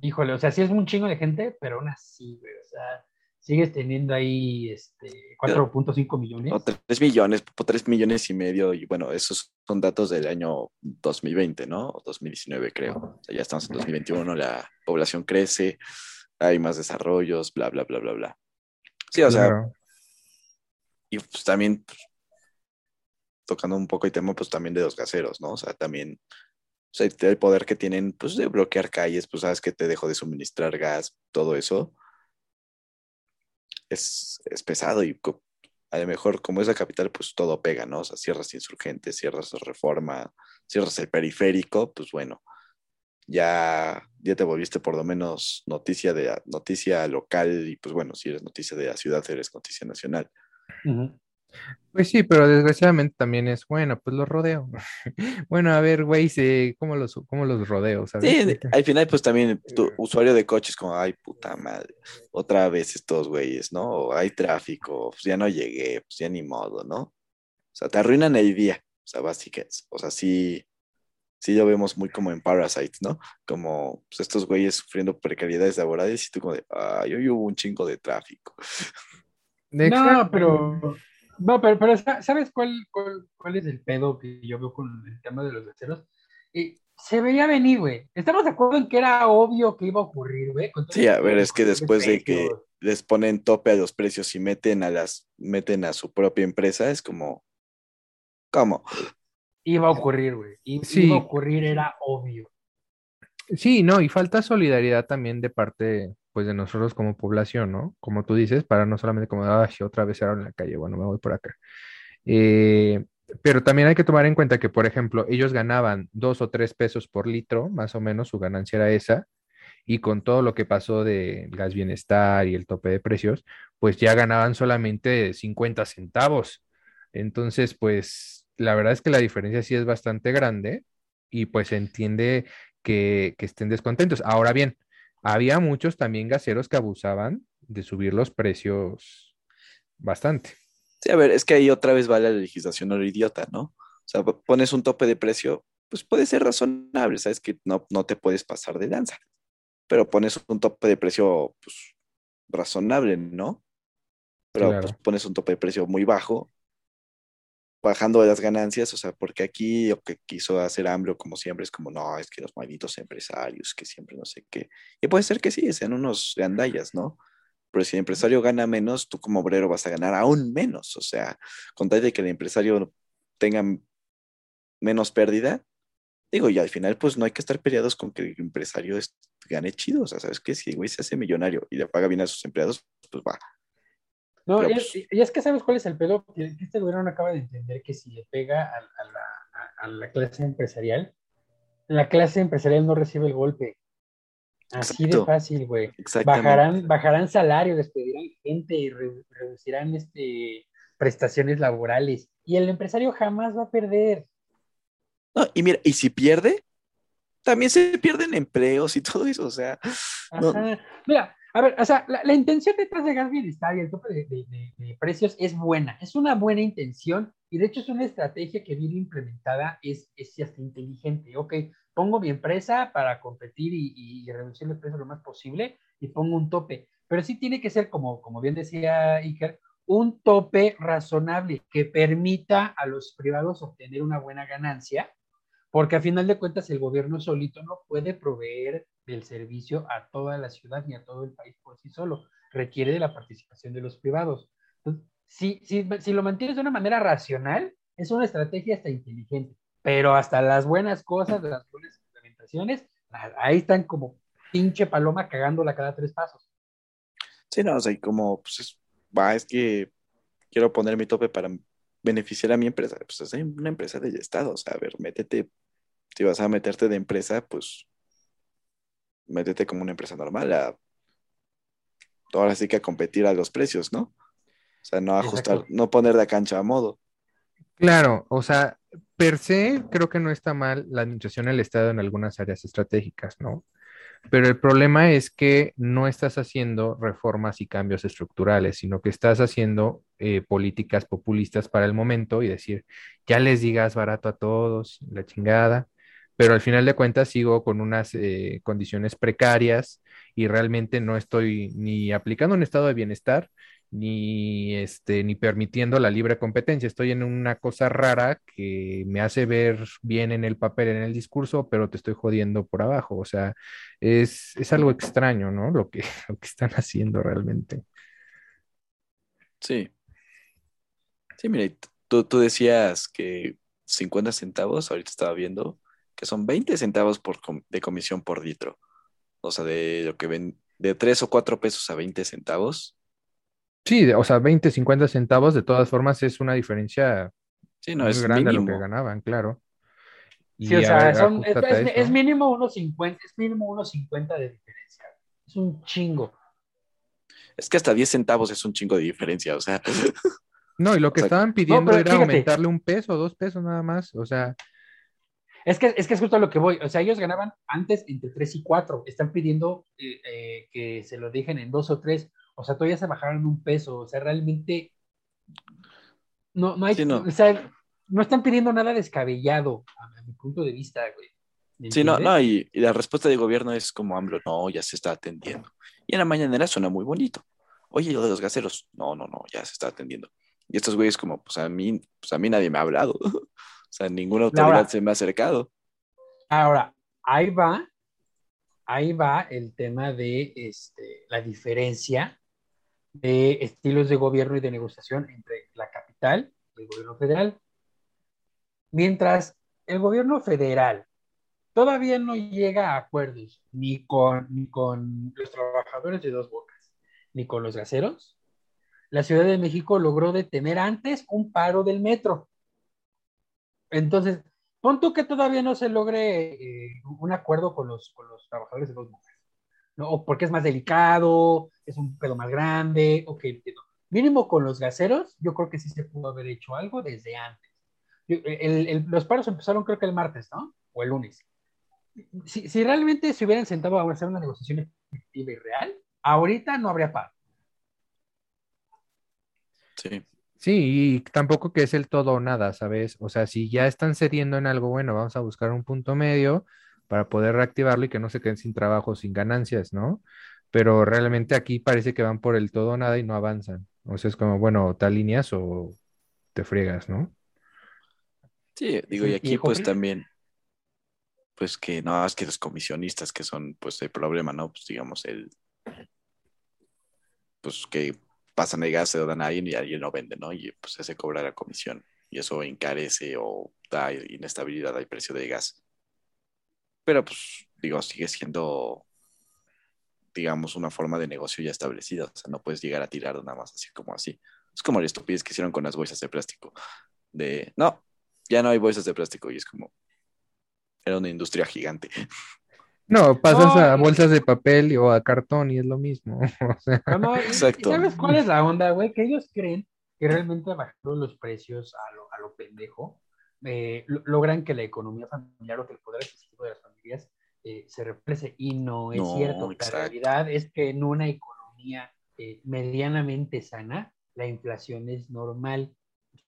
híjole, o sea, sí es un chingo de gente, pero aún así, güey, o sea, sigues teniendo ahí este 4.5 millones. No, 3 millones, 3 millones y medio, y bueno, esos son datos del año 2020, ¿no? O 2019, creo. O sea, ya estamos en 2021, la población crece, hay más desarrollos, bla, bla, bla, bla, bla. Sí, o sea. Y pues también, pues, tocando un poco el tema, pues también de los gaseros, ¿no? O sea, también sea, el poder que tienen, pues, de bloquear calles, pues, sabes que te dejo de suministrar gas, todo eso, es, es pesado y a lo mejor como es la capital, pues todo pega, ¿no? O sea, cierras insurgentes, cierras reforma, cierras el periférico, pues bueno, ya, ya te volviste por lo menos noticia de noticia local y pues bueno, si eres noticia de la ciudad, eres noticia nacional. Pues sí, pero desgraciadamente también es, bueno, pues los rodeo. Bueno, a ver, güey, ¿cómo los, cómo los rodeo, sabes? Sí, al final pues también tu usuario de coches como, ay, puta madre, otra vez estos güeyes, ¿no? O hay tráfico, pues ya no llegué, pues ya ni modo, ¿no? O sea, te arruinan el día, o sea, básicamente, o sea, sí, sí lo vemos muy como en Parasites, ¿no? Como pues, estos güeyes sufriendo precariedades laborales y tú como de, ay, hoy hubo un chingo de tráfico. No, pero, no, pero, pero sa- ¿sabes cuál, cuál, cuál es el pedo que yo veo con el tema de los aceros? Eh, se veía venir, güey. Estamos de acuerdo en que era obvio que iba a ocurrir, güey. Sí, a ver, es que después de que les ponen tope a los precios y meten a las, meten a su propia empresa, es como, ¿cómo? Iba a ocurrir, güey. Sí. Iba a ocurrir, era obvio. Sí, no, y falta solidaridad también de parte, pues, de nosotros como población, ¿no? Como tú dices, para no solamente como, ay, otra vez cerraron la calle, bueno, me voy por acá. Eh, pero también hay que tomar en cuenta que, por ejemplo, ellos ganaban dos o tres pesos por litro, más o menos, su ganancia era esa, y con todo lo que pasó de gas bienestar y el tope de precios, pues ya ganaban solamente 50 centavos. Entonces, pues, la verdad es que la diferencia sí es bastante grande y pues se entiende que, que estén descontentos. Ahora bien, había muchos también gaseros que abusaban de subir los precios bastante. Sí, a ver, es que ahí otra vez va la legislación lo idiota, ¿no? O sea, pones un tope de precio, pues puede ser razonable, sabes que no, no te puedes pasar de lanza, pero pones un tope de precio, pues, razonable, ¿no? Pero Claro. pues, pones un tope de precio muy bajo, bajando las ganancias, o sea, porque aquí lo que quiso hacer AMLO, como siempre, es como, no, es que los malditos empresarios, que siempre no sé qué. Y puede ser que sí, sean unos gandallas, ¿no? Pero si el empresario gana menos, tú como obrero vas a ganar aún menos. O sea, con tal de que el empresario tenga menos pérdida, digo, y al final, pues no hay que estar peleados con que el empresario es- gane chido. O sea, ¿sabes qué? Si el güey se hace millonario y le paga bien a sus empleados, pues va. No, y, pues- y es que sabes cuál es el pedo, que, este gobierno no acaba de entender que si le pega a, a la, a- a la clase empresarial, la clase empresarial no recibe el golpe. Así de fácil, güey. Bajarán, bajarán salario, despedirán gente y re- reducirán este, prestaciones laborales. Y el empresario jamás va a perder. No, y mira, y si pierde, también se pierden empleos y todo eso. O sea, no. Mira, a ver, o sea, la, la intención detrás de gas bienestar y el tope de, de- de- de precios es buena, es una buena intención y de hecho es una estrategia que bien implementada, es, es hasta inteligente. Ok, pongo mi empresa para competir y, y reducir el precio lo más posible y pongo un tope, pero sí tiene que ser, como, como bien decía Iker, un tope razonable que permita a los privados obtener una buena ganancia porque a final de cuentas el gobierno solito no puede proveer del servicio a toda la ciudad ni a todo el país por sí solo, requiere de la participación de los privados. Entonces, si, si, si lo mantienes de una manera racional, es una estrategia hasta inteligente, pero hasta las buenas cosas, las buenas implementaciones, ahí están como pinche paloma cagándola cada tres pasos. Sí, no, o sea, y como, pues, es, va, es que quiero poner mi tope para beneficiar a mi empresa. Pues es una empresa del Estado, o sea, a ver, métete, si vas a meterte de empresa, pues, métete como una empresa normal, a, ahora sí que a competir a los precios, ¿no? O sea, no ajustar, Exacto. no poner la cancha a modo. Claro, o sea, per se creo que no está mal la administración del Estado en algunas áreas estratégicas, ¿no? Pero el problema es que no estás haciendo reformas y cambios estructurales, sino que estás haciendo eh, políticas populistas para el momento y decir, ya les digas barato a todos, la chingada, pero al final de cuentas sigo con unas eh, condiciones precarias y realmente no estoy ni aplicando un estado de bienestar ni este ni permitiendo la libre competencia. Estoy en una cosa rara que me hace ver bien en el papel, en el discurso, pero te estoy jodiendo por abajo. O sea, es, es algo extraño, ¿no? Lo que, lo que están haciendo realmente. Sí. Sí, mira, tú, tú decías que 50 centavos, ahorita estaba viendo, que son 20 centavos por com- de comisión por litro. O sea, de lo que ven, de 3 o 4 pesos a 20 centavos. Sí, de- o sea, 20, 50 centavos, de todas formas, es una diferencia Sí, no, muy es grande a lo mínimo. que ganaban, claro. Sí, Y o a sea, ver, son- es, mínimo unos 50, es mínimo unos 50 de diferencia. Es un chingo. Es que hasta 10 centavos es un chingo de diferencia, o sea, No, y lo que o sea, estaban pidiendo era fíjate. aumentarle un peso, dos pesos nada más. O sea, Es que, es que es justo lo que voy. O sea, ellos ganaban antes entre 3 y 4. Están pidiendo eh, eh, que se lo dejen en 2 o 3. O sea, todavía se bajaron un peso. O sea, realmente no, no hay, Sí, no. o sea, no están pidiendo nada descabellado, a, mi punto de vista, güey. ¿Me sí, no, no, y, y la respuesta del gobierno es como AMLO, no, ya se está atendiendo. Y en la mañanera suena muy bonito. Oye, lo de los gaseros, no, no, no, ya se está atendiendo. Y estos güeyes como, pues a mí, pues a mí nadie me ha hablado. O sea, ninguna autoridad Laura. se me ha acercado. Ahora, ahí va, ahí va el tema de este, la diferencia de estilos de gobierno y de negociación entre la capital y el gobierno federal. Mientras el gobierno federal todavía no llega a acuerdos ni con, ni con los trabajadores de dos bocas, ni con los gaseros, la Ciudad de México logró detener antes un paro del metro. Entonces, pon tú que todavía no se logre eh, un acuerdo con los, con los trabajadores de dos bocas, ¿no? Porque es más delicado, es un pedo más grande, ok, entiendo. Mínimo con los gaseros, yo creo que sí se pudo haber hecho algo desde antes. El- los paros empezaron creo que el martes, ¿no? O el lunes. Si, si realmente se hubieran sentado a hacer una negociación efectiva y real, ahorita no habría paro. Sí. Sí, y tampoco que es el todo o nada, ¿sabes? O sea, si ya están cediendo en algo, bueno, vamos a buscar un punto medio para poder reactivarlo y que no se queden sin trabajo, sin ganancias, ¿no? Pero realmente aquí parece que van por el todo o nada y no avanzan. O sea, es como, bueno, te alineas o te friegas, ¿no? Sí, digo, Sí, y y aquí pues también, pues que no, es que los comisionistas que son pues el problema, ¿no? Pues digamos el, pues que pasan el gas, se lo dan a alguien y alguien lo vende, ¿no? Y pues se cobra la comisión y eso encarece o da inestabilidad al precio del gas. Pero pues digo, sigue siendo, digamos, una forma de negocio ya establecida, o sea, no puedes llegar a tirar nada más así como así. Es como la estupidez que hicieron con las bolsas de plástico, de, no, ya no hay bolsas de plástico y es como, era una industria gigante. No, pasas No, a bolsas de papel o a cartón y es lo mismo. O sea, No, Exacto. ¿Sabes cuál es la onda, güey? Que ellos creen que realmente bajaron los precios a lo, a lo pendejo. eh, lo- logran que la economía familiar o que el poder adquisitivo de las familias eh, se represe. Y no es No, cierto. exacto. La realidad es que en una economía eh, medianamente sana, la inflación es normal.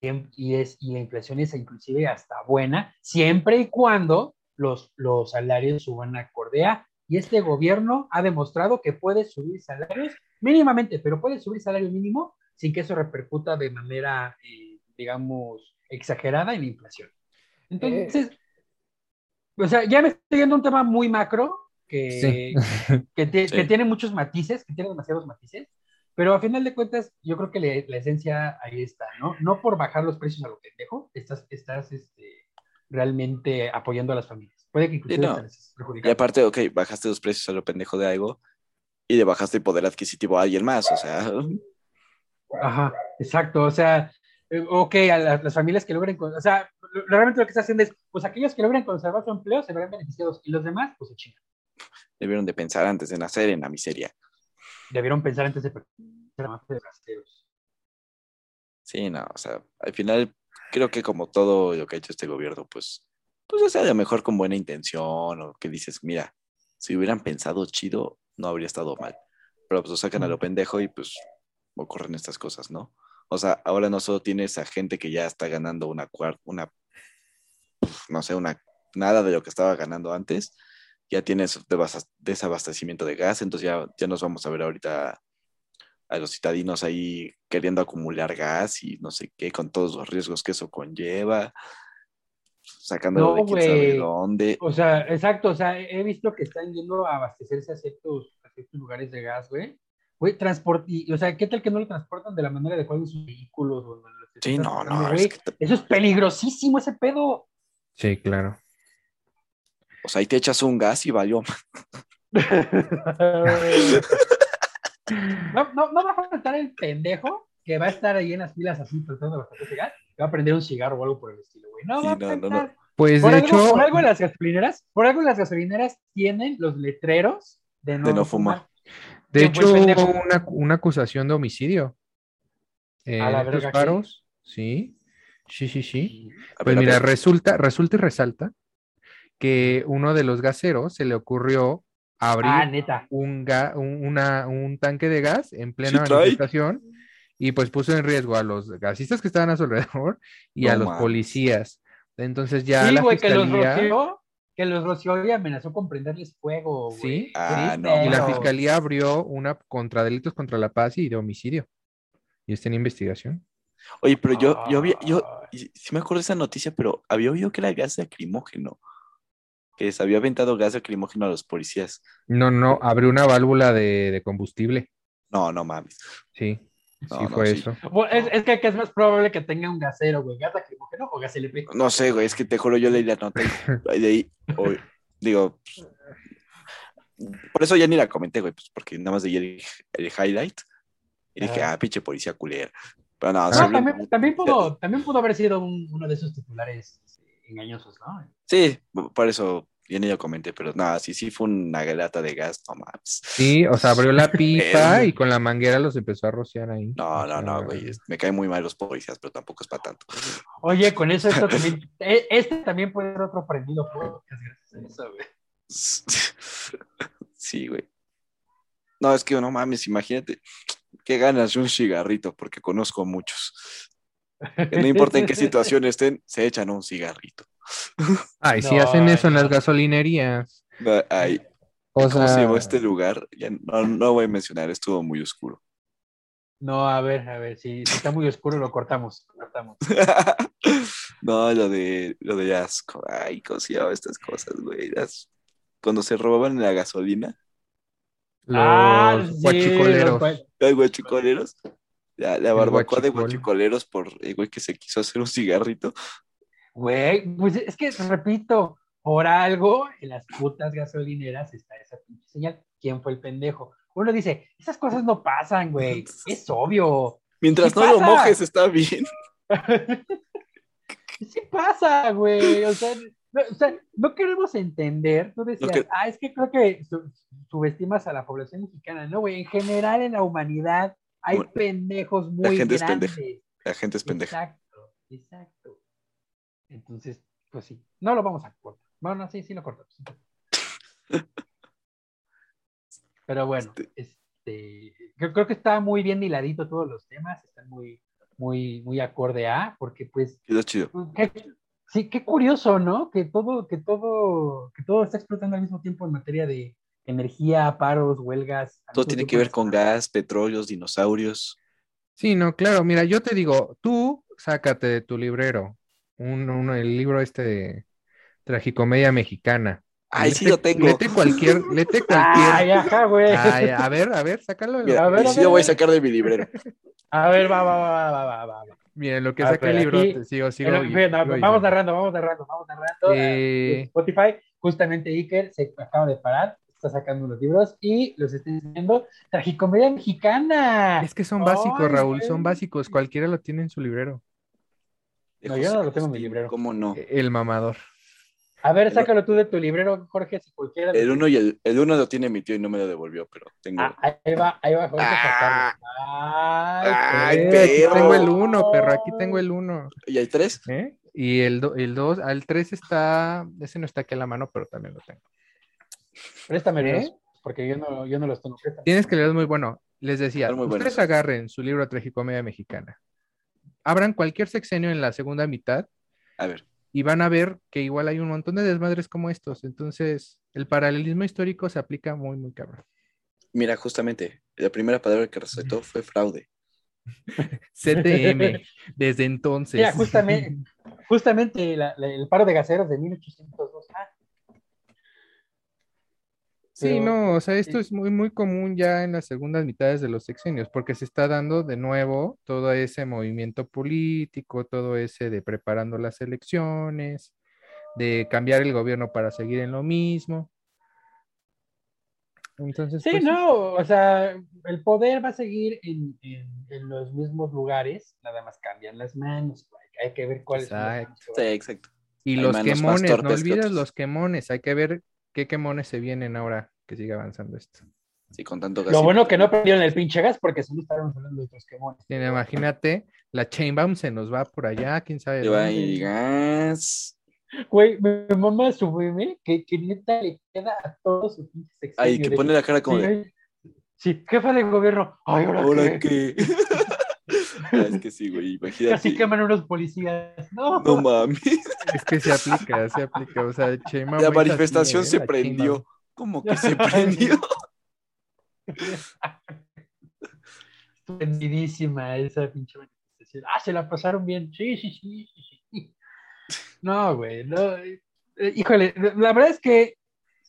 Y, es, y la inflación es inclusive hasta buena, siempre y cuando los, los salarios suban acorde a. Y este gobierno ha demostrado que puede subir salarios mínimamente, pero puede subir salario mínimo sin que eso repercuta de manera, eh, digamos, exagerada en la inflación. Entonces, o sea, ya me estoy yendo a un tema muy macro que, Sí. que, ti- Sí. que tiene muchos matices, que tiene demasiados matices, pero a final de cuentas, yo creo que le- la esencia ahí está, ¿no? No por bajar los precios a lo pendejo, estás, estás este, realmente apoyando a las familias. Puede que inclusive no. las estés Y aparte, ok, bajaste los precios a lo pendejo de algo y le bajaste el poder adquisitivo a alguien más, o sea, Ajá, exacto, o sea, eh, ok, a las, las familias que logren, o sea, realmente lo que está haciendo es, pues aquellos que logren conservar su empleo se verán beneficiados y los demás, pues se chingan. debieron de pensar antes de nacer en la miseria. Debieron pensar antes de perder la mafia de rasteros. Sí, no, o sea, al final creo que como todo lo que ha hecho este gobierno, pues, pues o sea, a lo mejor con buena intención o que dices, mira, si hubieran pensado chido, no habría estado mal. Pero pues lo sacan a lo pendejo y pues ocurren estas cosas, ¿no? O sea, ahora no solo tienes a gente que ya está ganando una cuarta, una, no sé, una, nada de lo que estaba ganando antes, ya tienes desabastecimiento de gas, entonces ya, ya nos vamos a ver ahorita a los citadinos ahí queriendo acumular gas y no sé qué, con todos los riesgos que eso conlleva, sacándolo No, de quién sabe dónde. O sea, exacto, o sea, he visto que están yendo a abastecerse a ciertos, a ciertos lugares de gas, güey. Güey, transporte, y- o sea, ¿qué tal que no lo transportan de la manera adecuada en sus vehículos? O Sí, no, no, güey? es que te- Eso es peligrosísimo, ese pedo. sí, claro. O sea, ahí te echas un gas y valió. No, no, no va a faltar el pendejo que va a estar ahí en las filas así tratando de bajar gas, que va a prender un cigarro o algo por el estilo, güey. No, Sí, va a no, no, faltar. Pues Por de algo, hecho, por algo en las gasolineras, por algo en las gasolineras tienen los letreros de no, De no fumar. de ¿Quién fue hecho pendejo? hubo una, una acusación de homicidio. En A la verga, ¿qué? paros, sí, sí, sí, sí. A Pues a mira, resulta, resulta y resalta que uno de los gaseros se le ocurrió abrir Ah, neta. un, ga- un, una- un tanque de gas en plena Sí manifestación y pues puso en riesgo a los gasistas que estaban a su alrededor y a No los mames. policías. Entonces ya Sí, la que los fiscalía, roció, que los roció y amenazó con prenderles fuego, güey. sí, Ah, no, y la fiscalía abrió una contra delitos contra la paz y de homicidio. Y está en investigación. Oye, pero yo, yo había, yo, Ah. sí me acuerdo de esa noticia, pero había oído que era gas lacrimógeno. Que se había aventado gas lacrimógeno a los policías. No, no, abrió una válvula de, de combustible. No, no mames. Sí, No, sí no, fue sí. eso. Bueno, es, es que, que es más probable que tenga un gasero, güey. ¿Gas lacrimógeno o gas LP? No sé, güey, es que te juro, yo leí la nota y de ahí, hoy, digo, pues, por eso ya ni la comenté, güey, pues porque nada más leí el, el highlight y dije, Ajá. ah, pinche policía culera. Pero no, No, sí, también, también pudo, también pudo haber sido un- uno de esos titulares engañosos, ¿no? Sí, por eso ya ni lo comenté, pero nada, sí, sí fue una lata de gas, no mames. Sí, o sea, abrió la pipa y con la manguera los empezó a rociar ahí. No, no, no, güey, me caen muy mal los policías, pero tampoco es para tanto. Oye, con eso esto también, e- este también puede ser otro prendido gracias a eso, güey. Sí, güey. No, es que no mames, imagínate qué ganas de un cigarrito, porque conozco muchos. Que no importa en qué situación estén, se echan un cigarrito. Ay, si No, hacen eso en las gasolinerías. No, Ay, O ¿Cómo se sea, llamó este lugar? Ya no, no voy a mencionar, estuvo muy oscuro. No, a ver, a ver, si, si está muy oscuro lo cortamos, lo cortamos. no, lo de lo de las, co- ay, ¿cómo se estas cosas, güey? Las- cuando se robaban la gasolina, los Ah, sí, guachicoleros. gua- los guachicoleros, la, la barbacoa de guachicol. guachicoleros por el güey que se quiso hacer un cigarrito. Güey, pues es que, repito, por algo en las putas gasolineras está esa pinche señal. ¿Quién fue el pendejo? Uno dice, esas cosas no pasan, güey. Es obvio. Mientras ¿Qué no lo pasa? mojes, está bien. Sí pasa, güey. O sea, no, o sea, no queremos entender. Tú decías, ah, es que creo que su- subestimas a la población mexicana. No, güey. En general, en la humanidad hay Bueno, pendejos muy gente es grandes. pendeja. La gente es pendeja. Exacto, exacto. Entonces, pues sí, no lo vamos a cortar. Bueno, sí, sí lo cortamos. Pero bueno, este, yo creo que está muy bien hiladito todos los temas, están muy, muy, muy acorde a, porque pues, Chido, chido. qué, sí, qué curioso, ¿no? Que todo, que todo, que todo está explotando al mismo tiempo en materia de energía, paros, huelgas. Todo tiene que ver con gas, petróleos, dinosaurios. Sí, no, claro, mira, yo te digo, tú sácate de tu librero un, un- el libro este de Tragicomedia Mexicana. Ay, Lete- sí lo tengo. Lete cualquier, lete Ay, cualquier. ajá, güey. Ay, a ver, a ver, sácalo. Mira, A ver, y a sí ver, lo voy a sacar de mi librero. A ver, va, va, va, va, va, va, va. Miren, lo que Ah, saca el libro, aquí- te sigo, sigo. Pero, no, vamos diciendo. narrando, vamos narrando, vamos narrando. Eh, Spotify, justamente Iker se acaba de parar, está sacando los libros y los está enseñando. Tragicomedia mexicana. Es que son básicos, Ay, Raúl, son básicos, cualquiera lo tiene en su librero. No, yo no lo tengo en mi librero. ¿Cómo no? El mamador. A ver, sácalo tú de tu librero, Jorge, si cualquiera. El uno y el, el uno lo tiene mi tío y no me lo devolvió, pero tengo. Ah, ahí va, ahí va, Jorge. Ah. Ay, perro. aquí tengo el uno, perro, aquí tengo el uno. ¿Y hay tres? ¿eh? Y el, do- el dos, al tres está, ese no está aquí a la mano, pero también lo tengo. Préstamelos, ¿Eh? porque yo no, yo no los tengo. Préstame. Tienes que leer muy bueno. Les decía, ustedes buenos. agarren su libro Tragicomedia Mexicana, abran cualquier sexenio en la segunda mitad A ver. y van a ver que igual hay un montón de desmadres como estos. Entonces, el paralelismo histórico se aplica muy, muy cabrón. Mira, justamente, la primera palabra que resaltó fue fraude. CTM, desde entonces. Mira, justamente, justamente la- la- el paro de gaseros de 1802. Ah, Sí, Pero- no, o sea, esto es muy, muy común ya en las segundas mitades de los sexenios, porque se está dando de nuevo todo ese movimiento político, todo ese de preparando las elecciones, de cambiar el gobierno para seguir en lo mismo. Entonces, Sí, pues, no, o sea, el poder va a seguir en, en- en los mismos lugares, nada más cambian las manos. Hay que ver cuáles son las Exacto. manos Sí, exacto. Y Hay los quemones, no que olvides los quemones. Hay que ver qué quemones se vienen ahora que siga avanzando esto. Sí, con tanto gas. Lo bueno que no prendieron el pinche gas porque si no estaríamos hablando de otros quemones. Imagínate, la Chainbaum se nos va por allá, quién sabe. Lleva dónde. ahí gas. Güey, mi mamá su bebé que, que neta le queda a todos sus pinches Ay, que de- pone la cara como Sí, de. Sí, jefa de gobierno. Ay, ahora, ¿Ahora qué? qué? Ah, es que sí, güey, imagínate. Casi queman unos policías. No, No mames. Es que se aplica, se aplica. O sea, Chainbaum La así, manifestación ¿eh? se La prendió. Chainbaum. ¿Cómo que se prendió? Prendidísima esa pinche manifestación. Ah, se la pasaron bien. Sí, sí, sí. sí. No, güey. No. eh, Híjole, la verdad es que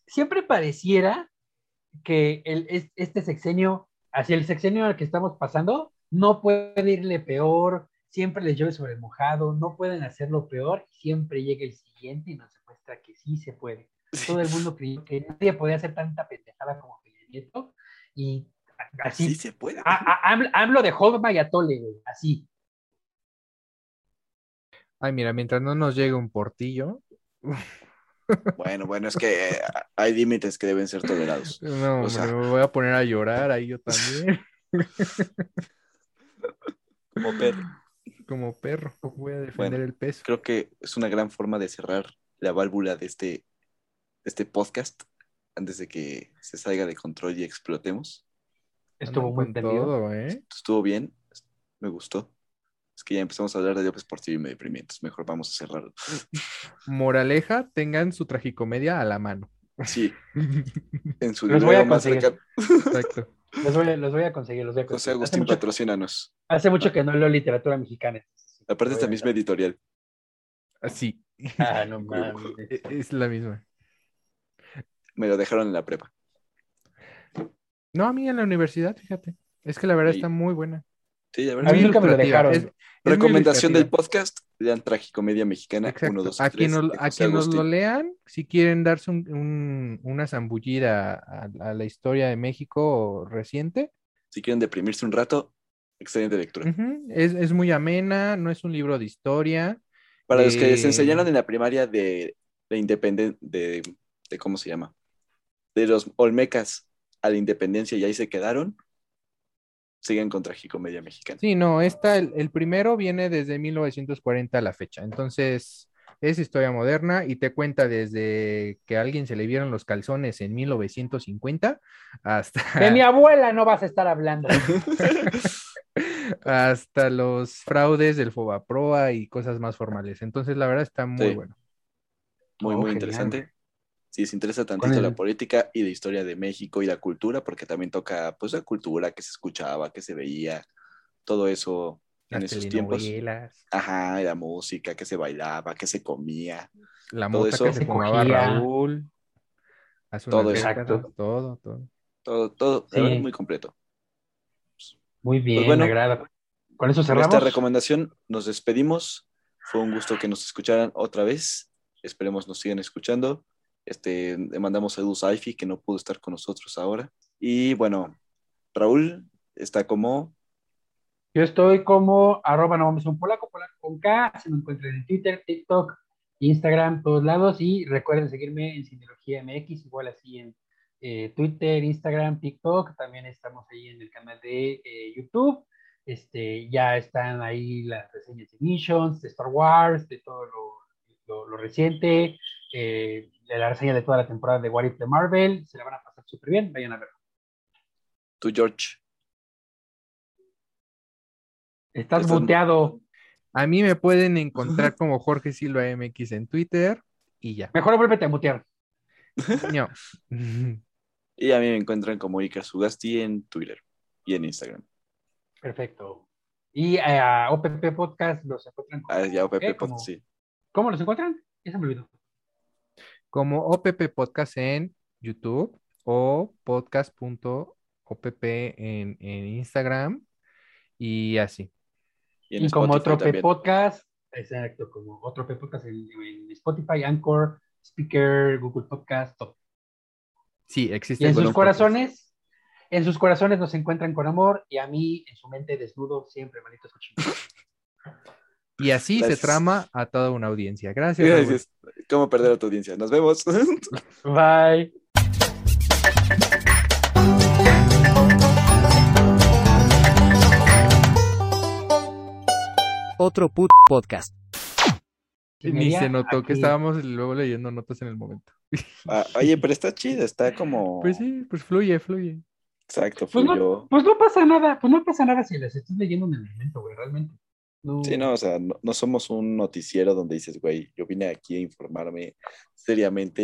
siempre pareciera que el, es- este sexenio, hacia el sexenio al que estamos pasando, no puede irle peor, siempre les llueve sobre el mojado, no pueden hacerlo peor, siempre llega el siguiente y nos demuestra que sí se puede. Todo el mundo creyó que nadie podía hacer tanta pendejada como Peña Nieto y así Sí se puede. a- a- hablo- de Hogma y Atole, güey, así. Ay, mira, mientras no nos llegue un portillo. Bueno, bueno, es que eh, hay límites que deben ser tolerados. No, hombre, sea- me voy a poner a llorar ahí yo también. Como perro. Como perro. Voy a defender Bueno. el peso. Creo que es una gran forma de cerrar la válvula de este, de este podcast antes de que se salga de control y explotemos. Estuvo muy entendido. ¿eh? Estuvo bien, me gustó. Es que ya empezamos a hablar de López Portillo y me deprimí, entonces mejor vamos a cerrarlo. Moraleja, tengan su tragicomedia a la mano. Sí, en su Los voy a libro más cercano. Exacto. Los voy, a, los voy a conseguir, los voy a José conseguir. Hace Agustín, mucho, patrocínanos. hace mucho que no leo literatura mexicana. Aparte, voy esta a- misma editorial. Así. Ah, no mames. E- Es la misma. Me lo dejaron en la prepa. No, a mí en la universidad, fíjate. Es que la verdad Sí. está muy buena. Sí, a ver. A mí nunca me lo dejaron. Es- Recomendación del podcast, lean Tragicomedia Mexicana Exacto. 1, 2 a y 3. quien, nos, a quien nos lo lean, si quieren darse un- un- una zambullida a, a la historia de México reciente, Si quieren deprimirse un rato, excelente lectura. es, es muy amena, no es un libro de historia. Para los que les Eh, enseñaron en la primaria de, de independencia, de, de, ¿cómo se llama? De los Olmecas a la independencia y ahí se quedaron, siguen con Tragicomedia Mexicana. Sí, no, esta, el, el primero viene desde 1940 a la fecha, entonces es historia moderna y te cuenta desde que a alguien se le vieron los calzones en 1950 hasta, De mi abuela no vas a estar hablando. hasta los fraudes del Fobaproa y cosas más formales. Entonces, la verdad está muy Sí. bueno. Muy, Oh, muy genial. interesante. Si les interesa Con tantito la política y la historia de México y la cultura, porque también toca pues la cultura que se escuchaba, que se veía, todo eso en Las esos tiempos. Ajá, y la música, que se bailaba, que se comía. la todo eso. que se cogía. Raúl. Todo Exacto. Todo, todo. Todo, todo, Sí. verdad, muy completo. Muy bien, Pues bueno, me agrada. Con eso Con cerramos. esta recomendación nos despedimos. Fue un gusto que nos escucharan otra vez. Esperemos nos sigan escuchando. Este, le mandamos a Aifi, que no pudo estar con nosotros ahora. Y bueno, Raúl está como Yo estoy como arroba no mames un polaco, polaco con K, se me encuentran en Twitter, TikTok, Instagram, todos lados, y recuerden seguirme en Cineología MX, igual así en eh, Twitter, Instagram, TikTok, también estamos ahí en el canal de eh, YouTube, este, ya están ahí las reseñas de Missions, de Star Wars, de todo lo, lo- lo reciente, eh, de la reseña de toda la temporada de What If de Marvel, se la van a pasar súper bien, vayan a verlo. tú, George. Estás Estás- muteado, A mí me pueden encontrar como Jorge Silva MX en Twitter y ya. mejor vuélvete a mutear. No. Y a mí me encuentran como Iker Sugasti en Twitter y en Instagram. Perfecto. Y eh, a OPP Podcast los encuentran. como- Ah, ya, ¿eh? Como- sí. ¿Cómo los encuentran? Ya se me olvidó. Como OPP Podcast en YouTube o podcast.opp en, en Instagram y así. Y en Y como otro P. Podcast Exacto, como otro podcast en, en Spotify, Anchor, Speaker, Google Podcast, todo. Sí, Y existe. en sus corazones, en sus corazones nos encuentran con amor y a mí en su mente desnudo siempre, malitos cochinos. Y así Gracias. se trama a toda una audiencia. Gracias. Raúl. Gracias. ¿Cómo perder a tu audiencia? Nos vemos. Bye. Otro put podcast. Ni se notó que estábamos luego leyendo notas en el momento. Ah, oye, pero está chido, está como. Pues sí, pues fluye, fluye. Exacto, Pues fluyó. no, pues no pasa nada, pues no pasa nada si las estás leyendo en el momento, güey, realmente. No, Sí, no, o sea, no, no somos un noticiero donde dices, güey, yo vine aquí a informarme seriamente